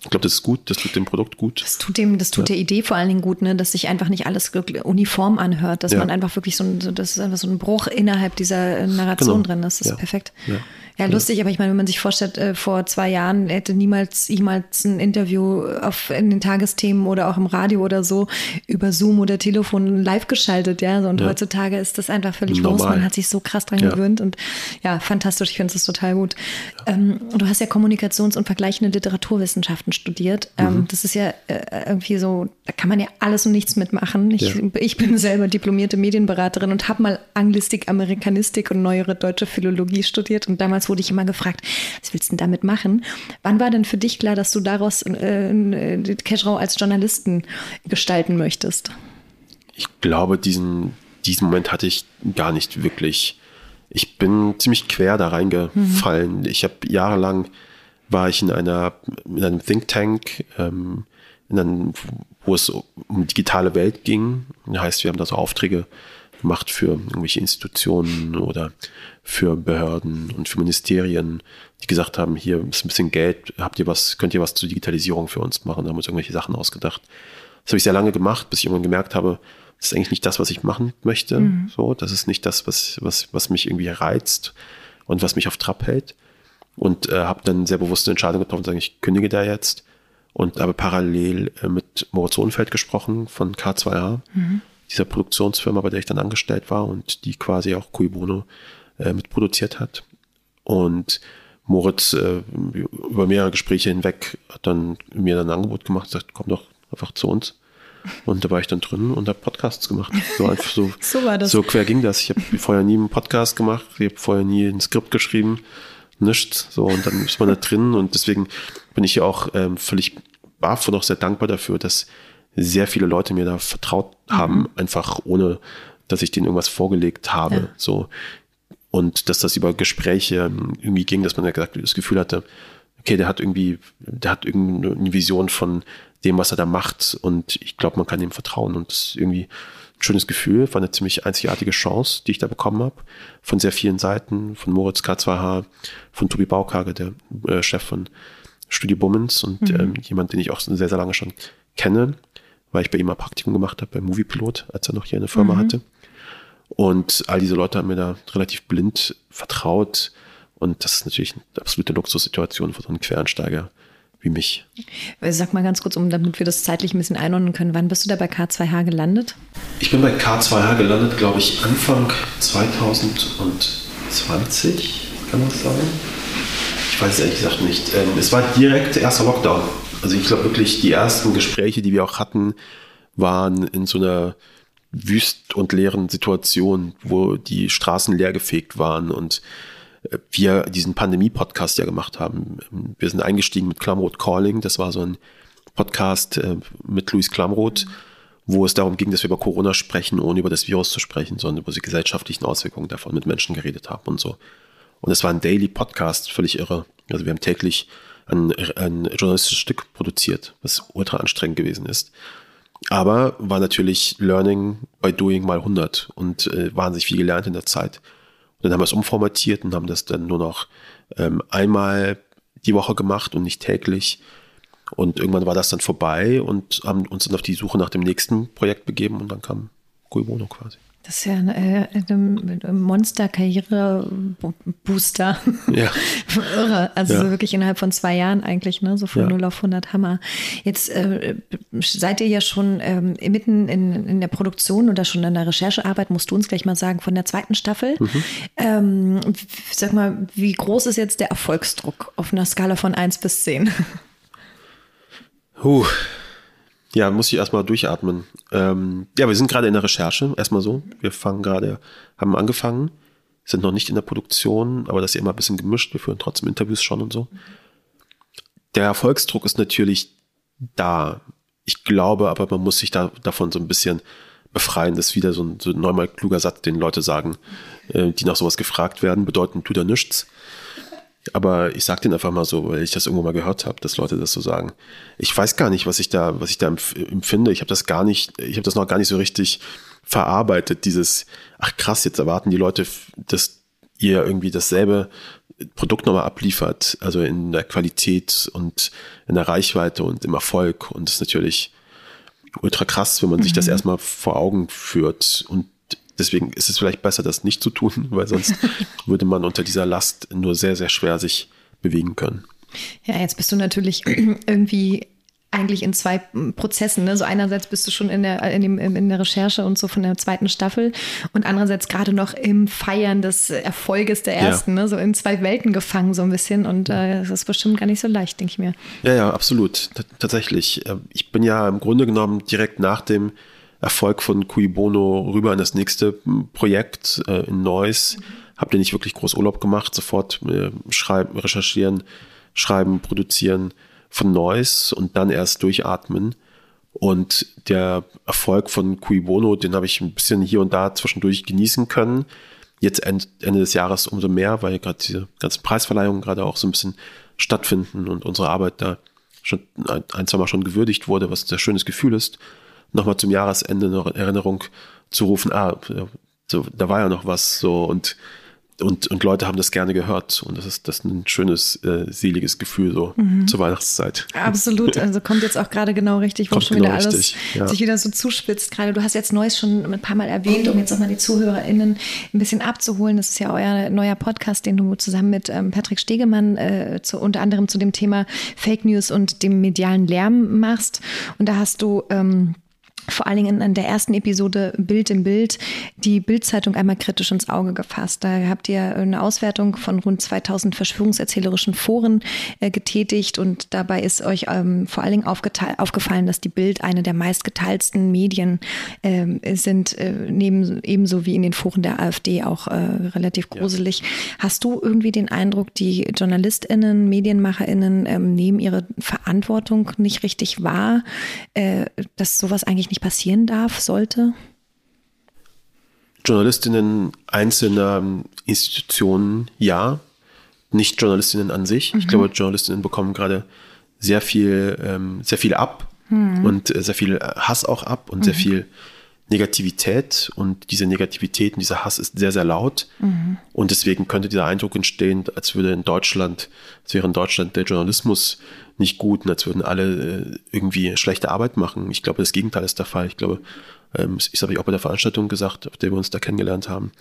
Ich glaube, das ist gut, das tut dem Produkt gut. Das tut dem, das tut ja. der Idee vor allen Dingen gut, ne, dass sich einfach nicht alles uniform anhört, dass ja. man einfach wirklich so ein, so, das ist einfach so ein Bruch innerhalb dieser Narration genau. drin ist. Das ist ja. perfekt. Ja, lustig, aber ich meine, wenn man sich vorstellt, äh, vor zwei Jahren hätte niemals jemals ein Interview auf, in den Tagesthemen oder auch im Radio oder so über Zoom oder Telefon live geschaltet, ja. und ja. heutzutage ist das einfach völlig Normal. los. Man hat sich so krass dran ja. gewöhnt und ja, fantastisch. Ich finde es total gut. Ja. Ähm, du hast ja Kommunikations- und vergleichende Literaturwissenschaften studiert. Ähm, mhm. das ist ja äh, irgendwie so, da kann man ja alles und nichts mitmachen. Ich, ich bin selber diplomierte Medienberaterin und habe mal Anglistik, Amerikanistik und neuere deutsche Philologie studiert und damals wurde ich immer gefragt, was willst du denn damit machen? Wann war denn für dich klar, dass du daraus äh, äh Keschrau als Journalisten gestalten möchtest? Ich glaube, diesen, diesen Moment hatte ich gar nicht wirklich. Ich bin ziemlich quer da reingefallen. Mhm. Ich habe jahrelang war ich in einer in einem Think Tank, ähm, in einem, wo es um digitale Welt ging. Das heißt, wir haben da so Aufträge gemacht für irgendwelche Institutionen oder für Behörden und für Ministerien, die gesagt haben, hier ist ein bisschen Geld, habt ihr was, könnt ihr was zur Digitalisierung für uns machen, da haben wir uns irgendwelche Sachen ausgedacht. Das habe ich sehr lange gemacht, bis ich irgendwann gemerkt habe, das ist eigentlich nicht das, was ich machen möchte. Mhm. So, das ist nicht das, was, was, was mich irgendwie reizt und was mich auf Trab hält. Und äh, habe dann sehr bewusste Entscheidung getroffen, sagen, ich kündige da jetzt und habe parallel äh, mit Moritz Ohnfeld gesprochen von K2A, mhm. dieser Produktionsfirma, bei der ich dann angestellt war und die quasi auch Cui Bono äh, mitproduziert hat. Und Moritz äh, über mehrere Gespräche hinweg hat dann mir dann ein Angebot gemacht, gesagt, komm doch einfach zu uns. Und da war ich dann drin und habe Podcasts gemacht. So einfach so, *laughs* so, so quer ging das. Ich habe vorher nie einen Podcast gemacht, ich habe vorher nie ein Skript geschrieben, nichts. So, und dann ist man da drin und deswegen bin ich ja auch ähm, völlig baff und auch sehr dankbar dafür, dass sehr viele Leute mir da vertraut haben, mhm. einfach ohne dass ich denen irgendwas vorgelegt habe. Ja. So, und dass das über Gespräche irgendwie ging, dass man ja gesagt, das Gefühl hatte, okay, der hat irgendwie, der hat irgendeine Vision von dem, was er da macht und ich glaube, man kann ihm vertrauen und das irgendwie schönes Gefühl, war eine ziemlich einzigartige Chance, die ich da bekommen habe. Von sehr vielen Seiten, von Moritz K2H, von Tobi Baukage, der äh, Chef von Studio Bummens und mhm. ähm, jemand, den ich auch sehr, sehr lange schon kenne, weil ich bei ihm mal Praktikum gemacht habe, bei Moviepilot, als er noch hier eine Firma mhm. hatte. Und all diese Leute haben mir da relativ blind vertraut. Und das ist natürlich eine absolute Luxussituation für so einen Quereinsteiger wie mich. Sag mal ganz kurz, um damit wir das zeitlich ein bisschen einordnen können. Wann bist du da bei K2H gelandet? Ich bin bei K2H gelandet, glaube ich, Anfang 2020, kann man sagen. Ich weiß es ehrlich gesagt nicht. Ähm, es war direkt erster Lockdown. Also ich glaube wirklich, die ersten Gespräche, die wir auch hatten, waren in so einer wüst und leeren Situation, wo die Straßen leergefegt waren und äh, wir diesen Pandemie-Podcast ja gemacht haben. Wir sind eingestiegen mit Klamroth Calling. Das war so ein Podcast äh, mit Luis Klamroth, wo es darum ging, dass wir über Corona sprechen, ohne über das Virus zu sprechen, sondern über die gesellschaftlichen Auswirkungen davon mit Menschen geredet haben und so. Und es war ein Daily Podcast, völlig irre. Also wir haben täglich ein, ein journalistisches Stück produziert, was ultra anstrengend gewesen ist. Aber war natürlich Learning by Doing mal 100 und äh, wahnsinnig viel gelernt in der Zeit. Und dann haben wir es umformatiert und haben das dann nur noch ähm, einmal die Woche gemacht und nicht täglich. Und irgendwann war das dann vorbei und haben uns dann auf die Suche nach dem nächsten Projekt begeben und dann kam Cui Bono quasi. Das ist ja ein, äh, ein Monster-Karriere-Booster. Ja. *laughs* Irre. Also ja. wirklich innerhalb von zwei Jahren eigentlich, ne? so von ja. 0 auf 100 Hammer. Jetzt äh, seid ihr ja schon ähm, mitten in, in der Produktion oder schon in der Recherchearbeit, musst du uns gleich mal sagen, von der zweiten Staffel. Mhm. Ähm, sag mal, wie groß ist jetzt der Erfolgsdruck auf einer Skala von 1 bis 10? Huh. Ja, muss ich erstmal durchatmen. Ähm, ja, wir sind gerade in der Recherche, erstmal so. Wir fangen gerade, haben angefangen, sind noch nicht in der Produktion, aber das ist ja immer ein bisschen gemischt. Wir führen trotzdem Interviews schon und so. Der Erfolgsdruck ist natürlich da. Ich glaube aber, man muss sich da davon so ein bisschen befreien. Das ist wieder so ein, so ein neunmal kluger Satz, den Leute sagen, äh, die nach sowas gefragt werden, bedeuten tut er nichts. Aber ich sage den einfach mal so, weil ich das irgendwo mal gehört habe, dass Leute das so sagen. Ich weiß gar nicht, was ich da, was ich da empfinde. Ich habe das gar nicht, ich habe das noch gar nicht so richtig verarbeitet. Dieses, ach krass, jetzt erwarten die Leute, dass ihr irgendwie dasselbe Produkt nochmal abliefert, also in der Qualität und in der Reichweite und im Erfolg. Und das ist natürlich ultra krass, wenn man mhm. sich das mhm. erstmal vor Augen führt und Deswegen ist es vielleicht besser, das nicht zu tun, *laughs* weil sonst würde man unter dieser Last nur sehr, sehr schwer sich bewegen können. Ja, jetzt bist du natürlich *clears throat* irgendwie eigentlich in zwei Prozessen. Ne? So einerseits bist du schon in der, in, dem, in der Recherche und so von der zweiten Staffel und andererseits gerade noch im Feiern des Erfolges der ersten, ja. ne? so in zwei Welten gefangen so ein bisschen und äh, das ist bestimmt gar nicht so leicht, denke ich mir. Ja, ja, absolut. T tatsächlich. Äh, ich bin ja im Grunde genommen direkt nach dem Erfolg von Cui Bono rüber in das nächste Projekt äh, in Neuss. Mhm. Habt ihr nicht wirklich groß Urlaub gemacht, sofort äh, schreiben, recherchieren, schreiben, produzieren von Neuss und dann erst durchatmen. Und der Erfolg von Cui Bono, den habe ich ein bisschen hier und da zwischendurch genießen können. Jetzt Ende des Jahres umso mehr, weil gerade diese ganzen Preisverleihungen gerade auch so ein bisschen stattfinden und unsere Arbeit da schon ein, zwei Mal schon gewürdigt wurde, was ein sehr schönes Gefühl ist nochmal zum Jahresende noch in Erinnerung zu rufen, ah, so, da war ja noch was so und und, und Leute haben das gerne gehört. Und das ist, das ist ein schönes, äh, seliges Gefühl so mhm. zur Weihnachtszeit. Absolut. Also kommt jetzt auch gerade genau richtig, wo schon genau wieder alles richtig, ja. sich wieder so zuspitzt. Gerade du hast jetzt Neues schon ein paar Mal erwähnt, um jetzt auch mal die ZuhörerInnen ein bisschen abzuholen. Das ist ja euer neuer Podcast, den du zusammen mit ähm, Patrick Stegemann äh, zu, unter anderem zu dem Thema Fake News und dem medialen Lärm machst. Und da hast du ähm, vor allen Dingen in der ersten Episode Bild im Bild die Bildzeitung einmal kritisch ins Auge gefasst. Da habt ihr eine Auswertung von rund 2000 verschwörungserzählerischen Foren äh, getätigt und dabei ist euch ähm, vor allen Dingen aufgefallen, dass die Bild eine der meistgeteilten Medien äh, sind, äh, neben, ebenso wie in den Foren der AfD auch äh, relativ gruselig. Ja. Hast du irgendwie den Eindruck, die JournalistInnen, MedienmacherInnen ähm, nehmen ihre Verantwortung nicht richtig wahr, äh, dass sowas eigentlich nicht nicht passieren darf, sollte? Journalistinnen einzelner Institutionen ja, nicht Journalistinnen an sich. Mhm. Ich glaube, Journalistinnen bekommen gerade sehr viel, ähm, sehr viel ab mhm. und äh, sehr viel Hass auch ab und mhm. sehr viel Negativität und diese Negativität und dieser Hass ist sehr, sehr laut. Mhm. Und deswegen könnte dieser Eindruck entstehen, als würde in Deutschland, als wäre in Deutschland der Journalismus nicht gut und als würden alle äh, irgendwie schlechte Arbeit machen. Ich glaube, das Gegenteil ist der Fall. Ich glaube, ähm, ich habe ich auch bei der Veranstaltung gesagt, auf der wir uns da kennengelernt haben.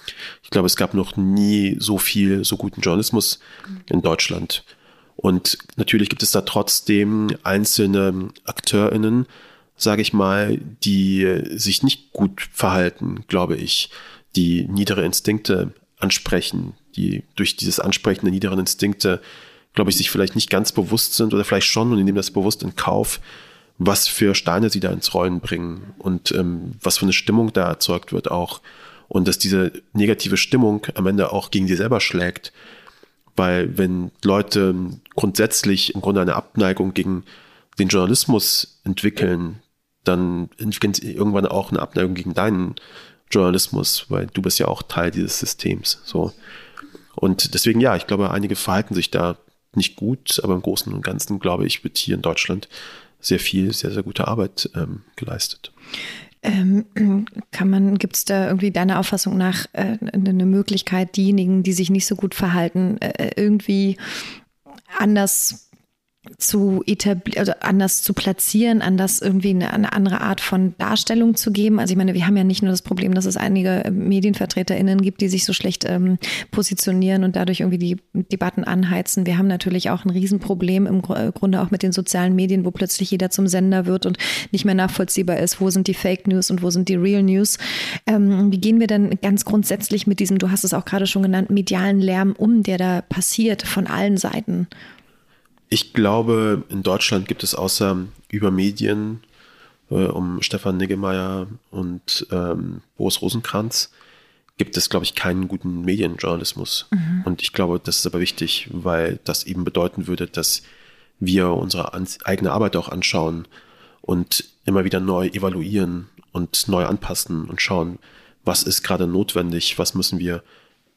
Ich glaube, es gab noch nie so viel, so guten Journalismus in Deutschland. Und natürlich gibt es da trotzdem einzelne AkteurInnen, sage ich mal, die sich nicht gut verhalten, glaube ich, die niedere Instinkte ansprechen, die durch dieses Ansprechen der niederen Instinkte, glaube ich, sich vielleicht nicht ganz bewusst sind oder vielleicht schon und nehmen das bewusst in Kauf, was für Steine sie da ins Rollen bringen und ähm, was für eine Stimmung da erzeugt wird auch. Und dass diese negative Stimmung am Ende auch gegen sie selber schlägt. Weil wenn Leute grundsätzlich im Grunde eine Abneigung gegen den Journalismus entwickeln, dann irgendwann auch eine Abneigung gegen deinen Journalismus, weil du bist ja auch Teil dieses Systems. So. Und deswegen, ja, ich glaube, einige verhalten sich da nicht gut, aber im Großen und Ganzen, glaube ich, wird hier in Deutschland sehr viel, sehr, sehr gute Arbeit ähm, geleistet. Ähm, *clears throat* kann man, gibt es da irgendwie deiner Auffassung nach äh, eine Möglichkeit, diejenigen, die sich nicht so gut verhalten, äh, irgendwie anders zu etablieren, also anders zu platzieren, anders irgendwie eine, eine, andere Art von Darstellung zu geben. Also ich meine, wir haben ja nicht nur das Problem, dass es einige äh, MedienvertreterInnen gibt, die sich so schlecht ähm, positionieren und dadurch irgendwie die Debatten anheizen. Wir haben natürlich auch ein Riesenproblem im äh, Grunde auch mit den sozialen Medien, wo plötzlich jeder zum Sender wird und nicht mehr nachvollziehbar ist, wo sind die Fake News und wo sind die Real News. Ähm, wie gehen wir denn ganz grundsätzlich mit diesem, du hast es auch gerade schon genannt, medialen Lärm um, der da passiert von allen Seiten? Ich glaube, in Deutschland gibt es außer über Medien äh, um Stefan Niggemeier und ähm, Boris Rosenkranz, gibt es, glaube ich, keinen guten Medienjournalismus. Mhm. Und ich glaube, das ist aber wichtig, weil das eben bedeuten würde, dass wir unsere eigene Arbeit auch anschauen und immer wieder neu evaluieren und neu anpassen und schauen, was ist gerade notwendig, was müssen wir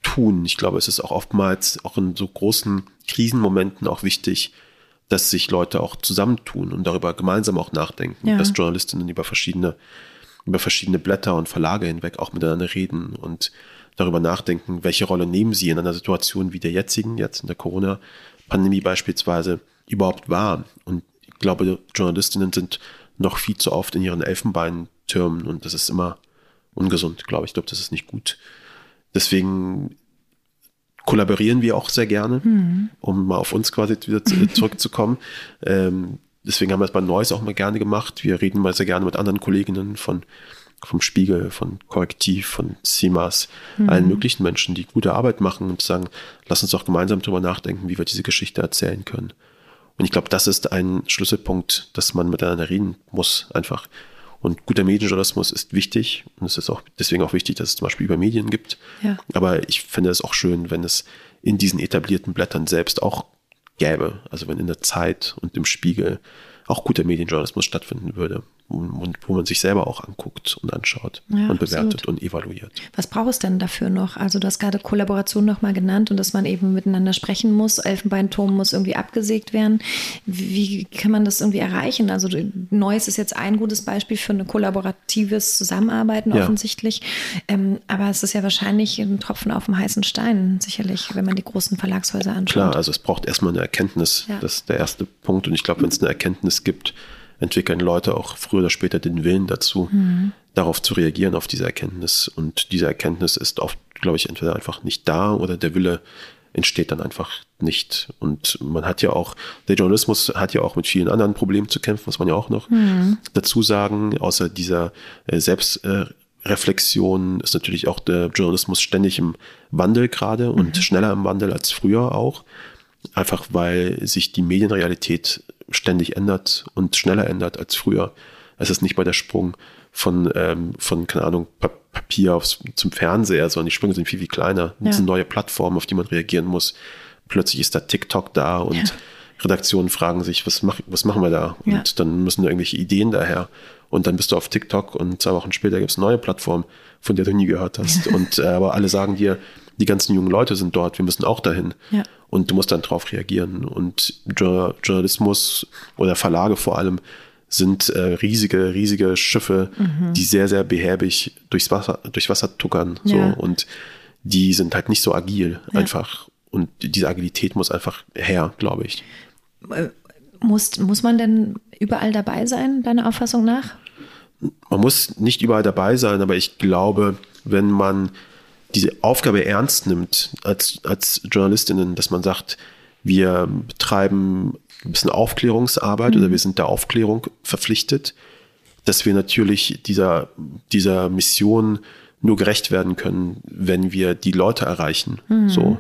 tun. Ich glaube, es ist auch oftmals auch in so großen Krisenmomenten auch wichtig, dass sich Leute auch zusammentun und darüber gemeinsam auch nachdenken, ja. dass Journalistinnen über verschiedene, über verschiedene Blätter und Verlage hinweg auch miteinander reden und darüber nachdenken, welche Rolle nehmen sie in einer Situation wie der jetzigen, jetzt in der Corona-Pandemie beispielsweise, überhaupt wahr. Und ich glaube, Journalistinnen sind noch viel zu oft in ihren Elfenbeintürmen und das ist immer ungesund, glaube ich. Ich glaube, das ist nicht gut. Deswegen kollaborieren wir auch sehr gerne, mhm. um mal auf uns quasi wieder *laughs* zurückzukommen. ähm, deswegen haben wir es bei Neues auch mal gerne gemacht. Wir reden mal sehr gerne mit anderen Kolleginnen von vom Spiegel, von Korrektiv, von CIMAS, mhm. allen möglichen Menschen, die gute Arbeit machen und sagen, lass uns doch gemeinsam darüber nachdenken, wie wir diese Geschichte erzählen können. Und ich glaube, das ist ein Schlüsselpunkt, dass man miteinander reden muss, einfach. Und guter Medienjournalismus ist wichtig und es ist auch deswegen auch wichtig, dass es zum Beispiel über Medien gibt. Ja. Aber ich finde es auch schön, wenn es in diesen etablierten Blättern selbst auch gäbe. Also wenn in der Zeit und im Spiegel auch guter Medienjournalismus stattfinden würde wo man sich selber auch anguckt und anschaut ja, und bewertet absolut. und evaluiert. Was braucht es denn dafür noch? Also du hast gerade Kollaboration nochmal genannt und dass man eben miteinander sprechen muss. Elfenbeinturm muss irgendwie abgesägt werden. Wie kann man das irgendwie erreichen? Also Neues ist jetzt ein gutes Beispiel für ein kollaboratives Zusammenarbeiten ja. offensichtlich. Ähm, aber es ist ja wahrscheinlich ein Tropfen auf dem heißen Stein, sicherlich, wenn man die großen Verlagshäuser anschaut. Klar, also es braucht erstmal eine Erkenntnis. Ja. Das ist der erste Punkt. Und ich glaube, wenn es eine Erkenntnis gibt, entwickeln Leute auch früher oder später den Willen dazu, mhm. darauf zu reagieren, auf diese Erkenntnis. Und diese Erkenntnis ist oft, glaube ich, entweder einfach nicht da oder der Wille entsteht dann einfach nicht. Und man hat ja auch, der Journalismus hat ja auch mit vielen anderen Problemen zu kämpfen, muss man ja auch noch mhm. dazu sagen. Außer dieser äh, Selbstreflexion ist natürlich auch der Journalismus ständig im Wandel gerade und mhm. schneller im Wandel als früher auch. Einfach weil sich die Medienrealität ständig ändert und schneller ändert als früher. Es ist nicht mal der Sprung von, ähm, von keine Ahnung, Papier aufs, zum Fernseher, sondern die Sprünge sind viel, viel kleiner. Ja. Es sind neue Plattformen, auf die man reagieren muss. Plötzlich ist da TikTok da und ja. Redaktionen fragen sich, was, mach, was machen wir da? Ja. Und dann müssen da irgendwelche Ideen daher. Und dann bist du auf TikTok und zwei Wochen später gibt es eine neue Plattform, von der du nie gehört hast. und äh, aber alle sagen dir, die ganzen jungen Leute sind dort, wir müssen auch dahin. Ja. Und du musst dann darauf reagieren. Und Journalismus oder Verlage vor allem sind äh, riesige, riesige Schiffe, Mhm. die sehr, sehr behäbig durchs Wasser, durchs Wasser tuckern. So. Ja. Und die sind halt nicht so agil einfach. Und diese Agilität muss einfach her, glaube ich. Muss, muss man denn überall dabei sein, deiner Auffassung nach? man muss nicht überall dabei sein, aber ich glaube, wenn man diese Aufgabe ernst nimmt als, als Journalistinnen, dass man sagt, wir betreiben ein bisschen Aufklärungsarbeit oder wir sind der Aufklärung verpflichtet, dass wir natürlich dieser, dieser Mission nur gerecht werden können, wenn wir die Leute erreichen. So.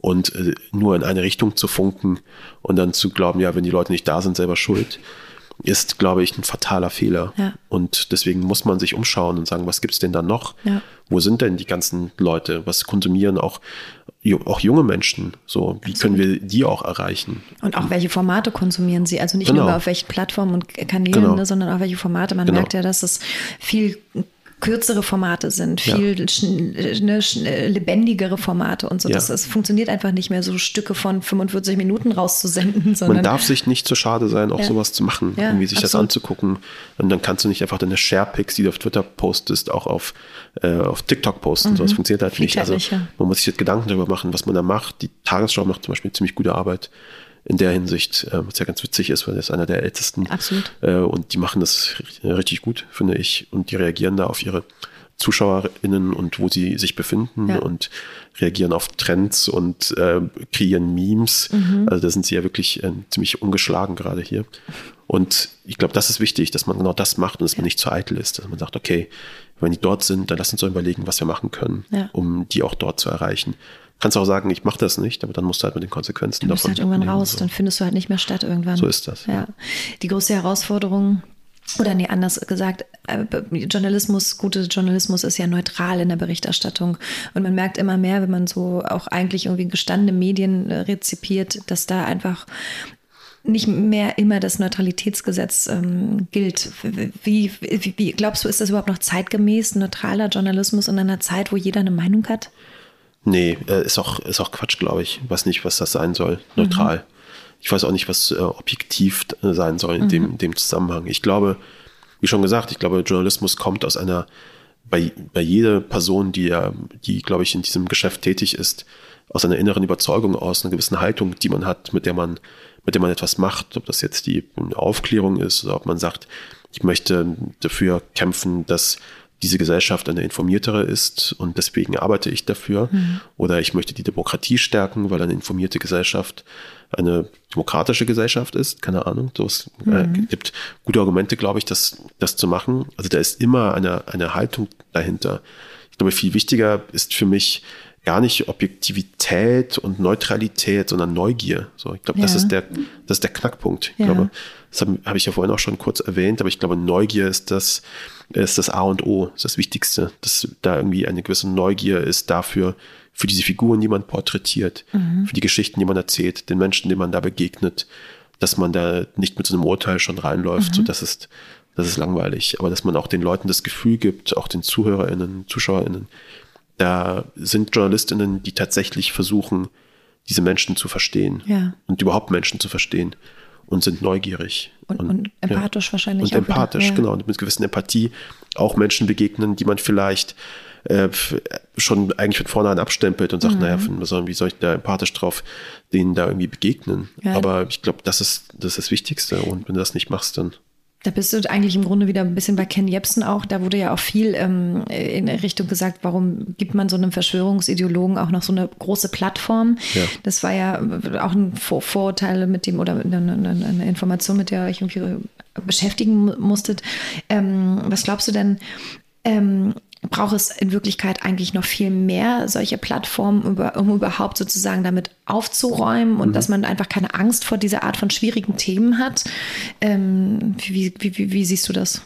Und äh, nur in eine Richtung zu funken und dann zu glauben, ja, wenn die Leute nicht da sind, selber schuld, ist, glaube ich, ein fataler Fehler. Ja. Und deswegen muss man sich umschauen und sagen, was gibt's denn da noch? Ja. Wo sind denn die ganzen Leute? Was konsumieren auch, auch junge Menschen? So, wie können wir die auch erreichen? Und auch welche Formate konsumieren sie? Also nicht Genau. nur auf welchen Plattformen und Kanälen, Genau. ne, sondern auch welche Formate. Man Genau. merkt ja, dass es viel kürzere Formate sind, Ja. viel schn ne, lebendigere Formate und so. Ja. Das, es funktioniert einfach nicht mehr, so Stücke von 45 Minuten rauszusenden, sondern Man darf sich nicht zu schade sein, auch Ja. sowas zu machen, Ja, irgendwie sich das absolut. anzugucken. Und dann kannst du nicht einfach deine Sharepics, die du auf Twitter postest, auch auf, äh, auf TikTok posten. So, das funktioniert halt nicht. halt Also nicht, ja. man muss sich jetzt Gedanken darüber machen, was man da macht. Die Tagesschau macht zum Beispiel ziemlich gute Arbeit in der Hinsicht, äh, was ja ganz witzig ist, weil das ist einer der ältesten. Absolut. Äh, und die machen das ri- richtig gut, finde ich. Und die reagieren da auf ihre ZuschauerInnen und wo sie sich befinden Ja. und reagieren auf Trends und äh, kreieren Memes. Mhm. Also da sind sie ja wirklich äh, ziemlich ungeschlagen gerade hier. Und ich glaube, das ist wichtig, dass man genau das macht und dass man nicht zu eitel ist, dass man sagt, okay, wenn die dort sind, dann lass uns doch überlegen, was wir machen können, Ja. um die auch dort zu erreichen. Kannst auch sagen, ich mache das nicht, aber dann musst du halt mit den Konsequenzen Du musst halt irgendwann raus, so. dann findest du halt nicht mehr statt irgendwann. So ist das, Ja. ja. Die größte Herausforderung, oder nee, anders gesagt, äh, Journalismus, gute Journalismus ist ja neutral in der Berichterstattung. Und man merkt immer mehr, wenn man so auch eigentlich irgendwie gestandene Medien äh, rezipiert, dass da einfach nicht mehr immer das Neutralitätsgesetz ähm, gilt. Wie, wie, wie glaubst du, ist das überhaupt noch zeitgemäß, neutraler Journalismus in einer Zeit, wo jeder eine Meinung hat? Nee, äh, ist auch, ist auch Quatsch, glaube ich. Ich weiß nicht, was das sein soll. Neutral. Ich weiß auch nicht, was äh, objektiv äh, sein soll in, dem, in dem Zusammenhang. Ich glaube, wie schon gesagt, ich glaube, Journalismus kommt aus einer, bei, bei jeder Person, die ja, die, glaube ich, in diesem Geschäft tätig ist, aus einer inneren Überzeugung aus, einer gewissen Haltung, die man hat, mit der man, mit der man etwas macht, ob das jetzt die Aufklärung ist oder ob man sagt, ich möchte dafür kämpfen, dass diese Gesellschaft eine informiertere ist und deswegen arbeite ich dafür. Oder ich möchte die Demokratie stärken, weil eine informierte Gesellschaft eine demokratische Gesellschaft ist. Keine Ahnung. So, es äh, gibt gute Argumente, glaube ich, das, das zu machen. Also da ist immer eine, eine Haltung dahinter. Ich glaube, viel wichtiger ist für mich gar nicht Objektivität und Neutralität, sondern Neugier. So, ich glaube, das Ja. ist der, das ist der Knackpunkt. Ich Ja. glaube, das habe hab ich ja vorhin auch schon kurz erwähnt, aber ich glaube, Neugier ist das, ist das A und O, ist das Wichtigste, dass da irgendwie eine gewisse Neugier ist dafür, für diese Figuren, die man porträtiert, für die Geschichten, die man erzählt, den Menschen, denen man da begegnet, dass man da nicht mit so einem Urteil schon reinläuft, so das ist, das ist langweilig, aber dass man auch den Leuten das Gefühl gibt, auch den ZuhörerInnen, ZuschauerInnen, da sind JournalistInnen, die tatsächlich versuchen, diese Menschen zu verstehen Ja. und überhaupt Menschen zu verstehen und sind neugierig. Und- und empathisch wahrscheinlich Und auch wieder, empathisch, ja. genau. Und mit gewissen Empathie auch Menschen begegnen, die man vielleicht äh, schon eigentlich von vornherein abstempelt und sagt, Mhm. naja, wie soll ich da empathisch drauf denen da irgendwie begegnen? Ja. Aber ich glaube, das ist, das ist das Wichtigste. Und wenn du das nicht machst, dann Da bist du eigentlich im Grunde wieder ein bisschen bei Ken Jebsen auch. Da wurde ja auch viel ähm, in Richtung gesagt, warum gibt man so einem Verschwörungsideologen auch noch so eine große Plattform? Ja. Das war ja auch ein Vor Vorurteil mit dem oder eine, eine, Information, mit der ihr euch irgendwie beschäftigen mu- musstet. Ähm, was glaubst du denn? Ähm, braucht es in Wirklichkeit eigentlich noch viel mehr solche Plattformen, über, um überhaupt sozusagen damit aufzuräumen und dass man einfach keine Angst vor dieser Art von schwierigen Themen hat. Ähm, wie, wie, wie, wie siehst du das?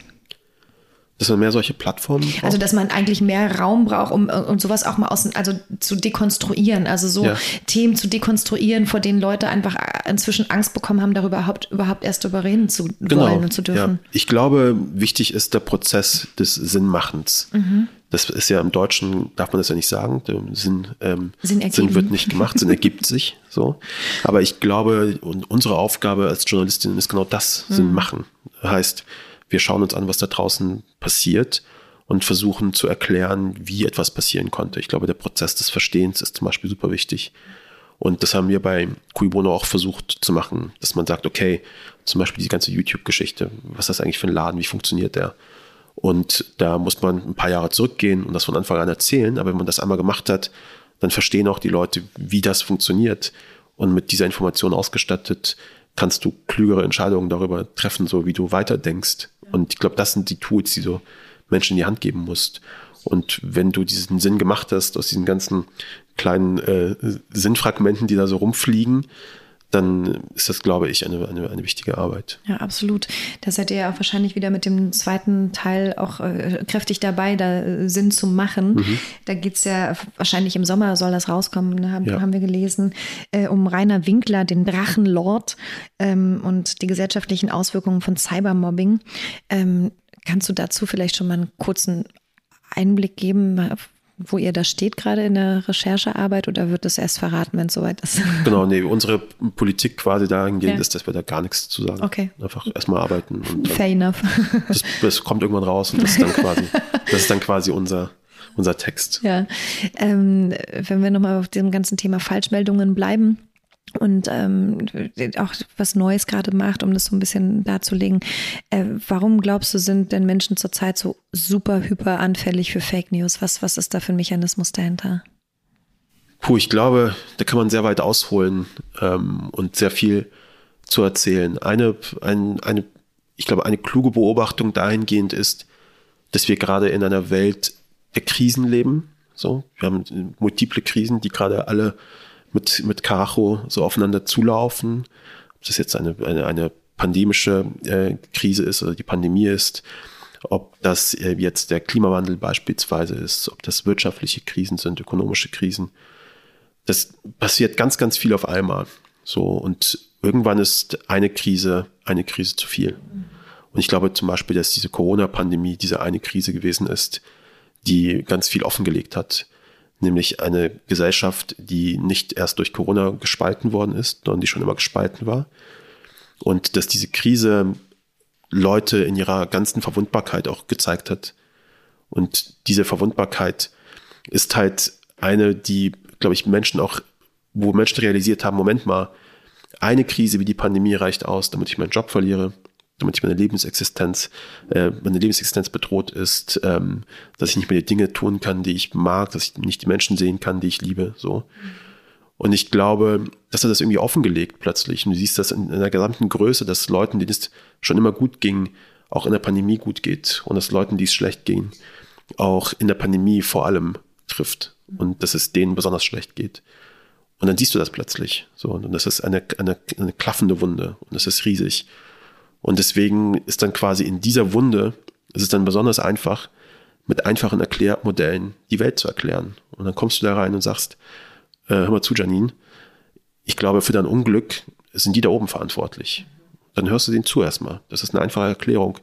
Dass man mehr solche Plattformen braucht. Also, dass man eigentlich mehr Raum braucht, um, um sowas auch mal aus, also zu dekonstruieren, also so Ja. Themen zu dekonstruieren, vor denen Leute einfach inzwischen Angst bekommen haben, darüber überhaupt, überhaupt erst darüber reden zu wollen und zu dürfen. Ja. Ich glaube, wichtig ist der Prozess des Sinnmachens. Mhm. Das ist ja im Deutschen, darf man das ja nicht sagen. Sinn, ähm, Sinn, Sinn wird nicht gemacht, Sinn ergibt sich. So. Aber ich glaube, und unsere Aufgabe als Journalistin ist genau das, mhm. Sinn machen. Heißt, wir schauen uns an, was da draußen passiert und versuchen zu erklären, wie etwas passieren konnte. Ich glaube, der Prozess des Verstehens ist zum Beispiel super wichtig. Und das haben wir bei Kuibono auch versucht zu machen, dass man sagt, okay, zum Beispiel die ganze YouTube-Geschichte, was ist das eigentlich für ein Laden, wie funktioniert der? Und da muss man ein paar Jahre zurückgehen und das von Anfang an erzählen. Aber wenn man das einmal gemacht hat, dann verstehen auch die Leute, wie das funktioniert. Und mit dieser Information ausgestattet, kannst du klügere Entscheidungen darüber treffen, so wie du weiterdenkst. Und ich glaube, das sind die Tools, die du Menschen in die Hand geben musst. Und wenn du diesen Sinn gemacht hast aus diesen ganzen kleinen äh, Sinnfragmenten, die da so rumfliegen, dann ist das, glaube ich, eine, eine, eine wichtige Arbeit. Ja, absolut. Da seid ihr ja auch wahrscheinlich wieder mit dem zweiten Teil auch äh, kräftig dabei, da äh, Sinn zu machen. Mhm. Da geht es ja wahrscheinlich im Sommer soll das rauskommen, ne, haben, ja. haben wir gelesen, äh, um Rainer Winkler, den Drachenlord ähm, und die gesellschaftlichen Auswirkungen von Cybermobbing. Ähm, kannst du dazu vielleicht schon mal einen kurzen Einblick geben, wo ihr da steht gerade in der Recherchearbeit oder wird es erst verraten, wenn es soweit ist? *laughs* Genau, nee, unsere Politik quasi dahingehend ja. ist, dass wir da gar nichts zu sagen. Okay. Einfach erstmal arbeiten. Und Fair enough. *laughs* Das, das, kommt irgendwann raus und das ist dann quasi, *laughs* das ist dann quasi unser, unser Text. Ja. Ähm, wenn wir nochmal auf dem ganzen Thema Falschmeldungen bleiben, und ähm, auch was Neues gerade macht, um das so ein bisschen darzulegen. Äh, warum glaubst du, sind denn Menschen zurzeit so super hyper anfällig für Fake News? Was, was ist da für ein Mechanismus dahinter? Puh, ich glaube, da kann man sehr weit ausholen ähm, und sehr viel zu erzählen. Eine, ein, eine, ich glaube, eine kluge Beobachtung dahingehend ist, dass wir gerade in einer Welt der Krisen leben. So, wir haben multiple Krisen, die gerade alle mit, mit Karacho so aufeinander zulaufen. Ob das jetzt eine, eine, eine pandemische äh, Krise ist oder die Pandemie ist, ob das äh, jetzt der Klimawandel beispielsweise ist, ob das wirtschaftliche Krisen sind, ökonomische Krisen. Das passiert ganz, ganz viel auf einmal. So, und irgendwann ist eine Krise, eine Krise zu viel. Und ich glaube zum Beispiel, dass diese Corona-Pandemie diese eine Krise gewesen ist, die ganz viel offengelegt hat nämlich eine Gesellschaft, die nicht erst durch Corona gespalten worden ist, sondern die schon immer gespalten war. Und dass diese Krise Leute in ihrer ganzen Verwundbarkeit auch gezeigt hat. Und diese Verwundbarkeit ist halt eine, die, glaube ich, Menschen auch, wo Menschen realisiert haben, Moment mal, eine Krise wie die Pandemie reicht aus, damit ich meinen Job verliere, damit ich meine Lebensexistenz, äh, meine Lebensexistenz bedroht ist, ähm, dass ich nicht mehr die Dinge tun kann, die ich mag, dass ich nicht die Menschen sehen kann, die ich liebe, so. Und ich glaube, dass er das irgendwie offengelegt plötzlich. Und du siehst das in, in der gesamten Größe, dass Leuten, denen es schon immer gut ging, auch in der Pandemie gut geht. Und dass Leuten, die es schlecht ging, auch in der Pandemie vor allem trifft. Und dass es denen besonders schlecht geht. Und dann siehst du das plötzlich. So, und das ist eine, eine, eine klaffende Wunde. Und das ist riesig. Und deswegen ist dann quasi in dieser Wunde, ist es dann besonders einfach, mit einfachen Erklärmodellen die Welt zu erklären. Und dann kommst du da rein und sagst, äh, hör mal zu, Janine, ich glaube, für dein Unglück sind die da oben verantwortlich. Dann hörst du denen zu erstmal. Das ist eine einfache Erklärung.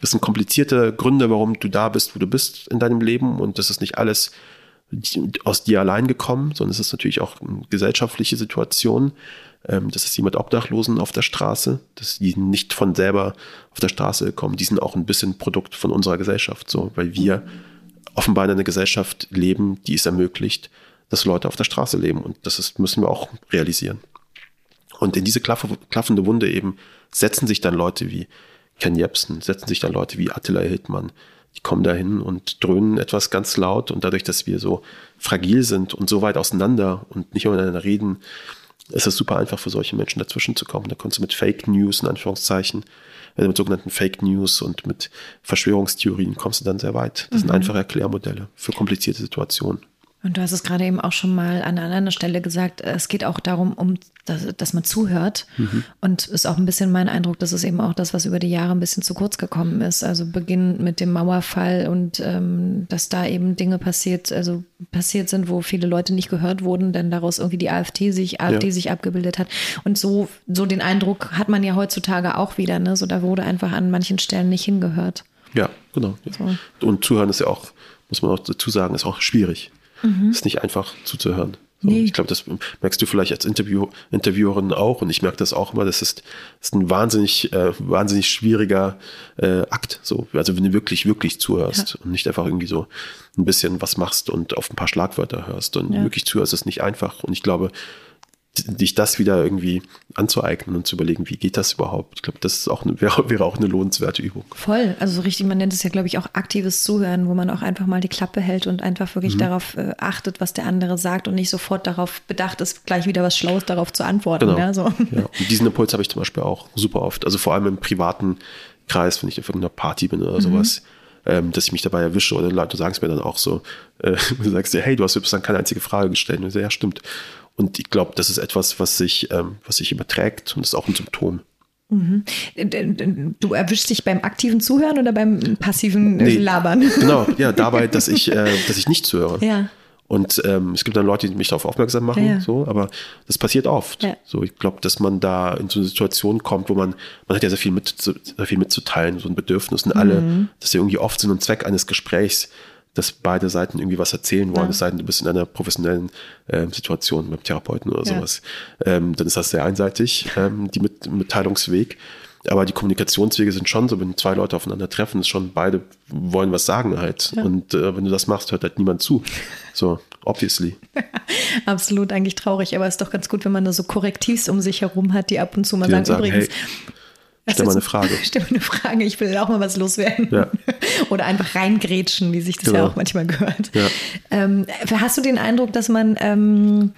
Das sind komplizierte Gründe, warum du da bist, wo du bist in deinem Leben. Und das ist nicht alles aus dir allein gekommen, sondern es ist natürlich auch eine gesellschaftliche Situation. Ähm, das ist jemand Obdachlosen auf der Straße, dass die nicht von selber auf der Straße kommen. Die sind auch ein bisschen Produkt von unserer Gesellschaft, so, weil wir offenbar in einer Gesellschaft leben, die es ermöglicht, dass Leute auf der Straße leben. Und das ist, müssen wir auch realisieren. Und in diese klaffende Wunde eben setzen sich dann Leute wie Ken Jebsen, setzen sich dann Leute wie Attila Hildmann, die kommen dahin und dröhnen etwas ganz laut und dadurch, dass wir so fragil sind und so weit auseinander und nicht miteinander reden, ist es super einfach für solche Menschen dazwischen zu kommen. Da kommst du mit Fake News, in Anführungszeichen, also mit sogenannten Fake News und mit Verschwörungstheorien kommst du dann sehr weit. Das mhm. sind einfache Erklärmodelle für komplizierte Situationen. Und du hast es gerade eben auch schon mal an einer anderen Stelle gesagt, es geht auch darum, um, dass, dass man zuhört. Mhm. Und ist auch ein bisschen mein Eindruck, dass es eben auch das, was über die Jahre ein bisschen zu kurz gekommen ist. Also beginnend mit dem Mauerfall und ähm, dass da eben Dinge passiert, also passiert sind, wo viele Leute nicht gehört wurden, denn daraus irgendwie die AfD sich, AfD ja. sich abgebildet hat. Und so, so den Eindruck hat man ja heutzutage auch wieder, ne? So da wurde einfach an manchen Stellen nicht hingehört. Ja, genau. Ja. So. Und zuhören ist ja auch muss man auch dazu sagen, ist auch schwierig. Mhm. Ist nicht einfach zuzuhören. So, nee. Ich glaube, das merkst du vielleicht als Interview, Interviewerin auch und ich merke das auch immer. Das ist, das ist ein wahnsinnig, äh, wahnsinnig schwieriger äh, Akt. So, also wenn du wirklich, wirklich zuhörst ja. und nicht einfach irgendwie so ein bisschen was machst und auf ein paar Schlagwörter hörst und ja. wirklich zuhörst, ist nicht einfach. Und ich glaube, dich das wieder irgendwie anzueignen und zu überlegen, wie geht das überhaupt? Ich glaube, das ist auch eine, *laughs* wäre, wäre auch eine lohnenswerte Übung. Voll, also so richtig, man nennt es ja, glaube ich, auch aktives Zuhören, wo man auch einfach mal die Klappe hält und einfach wirklich mhm. darauf äh, achtet, was der andere sagt und nicht sofort darauf bedacht ist, gleich wieder was Schlaues darauf zu antworten. Genau. Ja, so. ja. *laughs* Und diesen Impuls habe ich zum Beispiel auch super oft. Also vor allem im privaten Kreis, wenn ich auf irgendeiner Party bin oder mhm. sowas ähm, dass ich mich dabei erwische oder Leute sagen es mir dann auch so, äh, *laughs* du sagst dir, hey, du hast bislang keine einzige Frage gestellt. Und ich so, ja, stimmt. Und ich glaube, das ist etwas, was sich, ähm, was sich überträgt und das ist auch ein Symptom. Mhm. Du erwischst dich beim aktiven Zuhören oder beim passiven nee, Labern? *laughs* Genau, ja, dabei, dass ich, äh, dass ich nicht zuhöre. Ja. Und ähm, es gibt dann Leute, die mich darauf aufmerksam machen, ja. so, aber das passiert oft. Ja. So, ich glaube, dass man da in so eine Situation kommt, wo man, man hat ja sehr viel, mit, sehr viel mitzuteilen, so ein Bedürfnis und alle, mhm. das ist ja irgendwie oft Sinn und Zweck eines Gesprächs, dass beide Seiten irgendwie was erzählen wollen, ja. es sei denn, du bist in einer professionellen äh, Situation mit Therapeuten oder ja. sowas. Ähm, dann ist das sehr einseitig, ähm, die mit Mitteilungsweg. Aber die Kommunikationswege sind schon so, wenn zwei Leute aufeinander treffen, ist schon beide wollen was sagen halt. Ja. Und äh, wenn du das machst, hört halt niemand zu. So, obviously. *laughs* Absolut, eigentlich traurig, aber es ist doch ganz gut, wenn man da so Korrektivs um sich herum hat, die ab und zu mal sagen, sagen, übrigens, hey, Stell mal eine Frage. *laughs* Stell mal eine Frage, ich will auch mal was loswerden. Ja. *laughs* Oder einfach reingrätschen, wie sich das genau. ja auch manchmal gehört. Ja. Ähm, hast du den Eindruck, dass man ähm,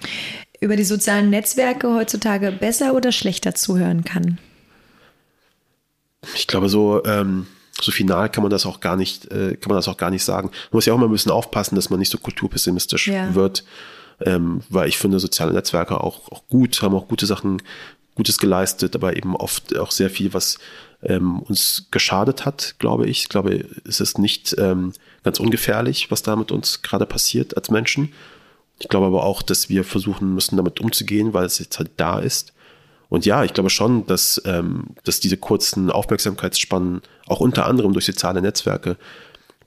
über die sozialen Netzwerke heutzutage besser oder schlechter zuhören kann? Ich glaube, so, ähm, so final kann man das auch gar nicht, äh, kann man das auch gar nicht sagen. Man muss ja auch mal ein bisschen aufpassen, dass man nicht so kulturpessimistisch ja. wird. Ähm, weil ich finde soziale Netzwerke auch, auch gut, haben auch gute Sachen Gutes geleistet, aber eben oft auch sehr viel, was ähm, uns geschadet hat, glaube ich. Ich glaube, es ist nicht ähm, ganz ungefährlich, was da mit uns gerade passiert als Menschen. Ich glaube aber auch, dass wir versuchen müssen, damit umzugehen, weil es jetzt halt da ist. Und ja, ich glaube schon, dass, ähm, dass diese kurzen Aufmerksamkeitsspannen auch unter anderem durch soziale Netzwerke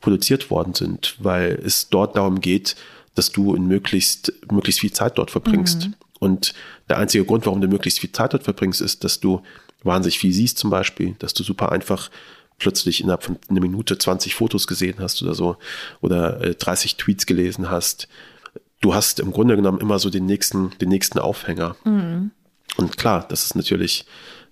produziert worden sind, weil es dort darum geht, dass du in möglichst, möglichst viel Zeit dort verbringst. Mhm. Und der einzige Grund, warum du möglichst viel Zeit dort verbringst, ist, dass du wahnsinnig viel siehst zum Beispiel, dass du super einfach plötzlich innerhalb von einer Minute 20 Fotos gesehen hast oder so oder 30 äh, Tweets gelesen hast. Du hast im Grunde genommen immer so den nächsten, den nächsten Aufhänger. Mhm. Und klar, das ist natürlich,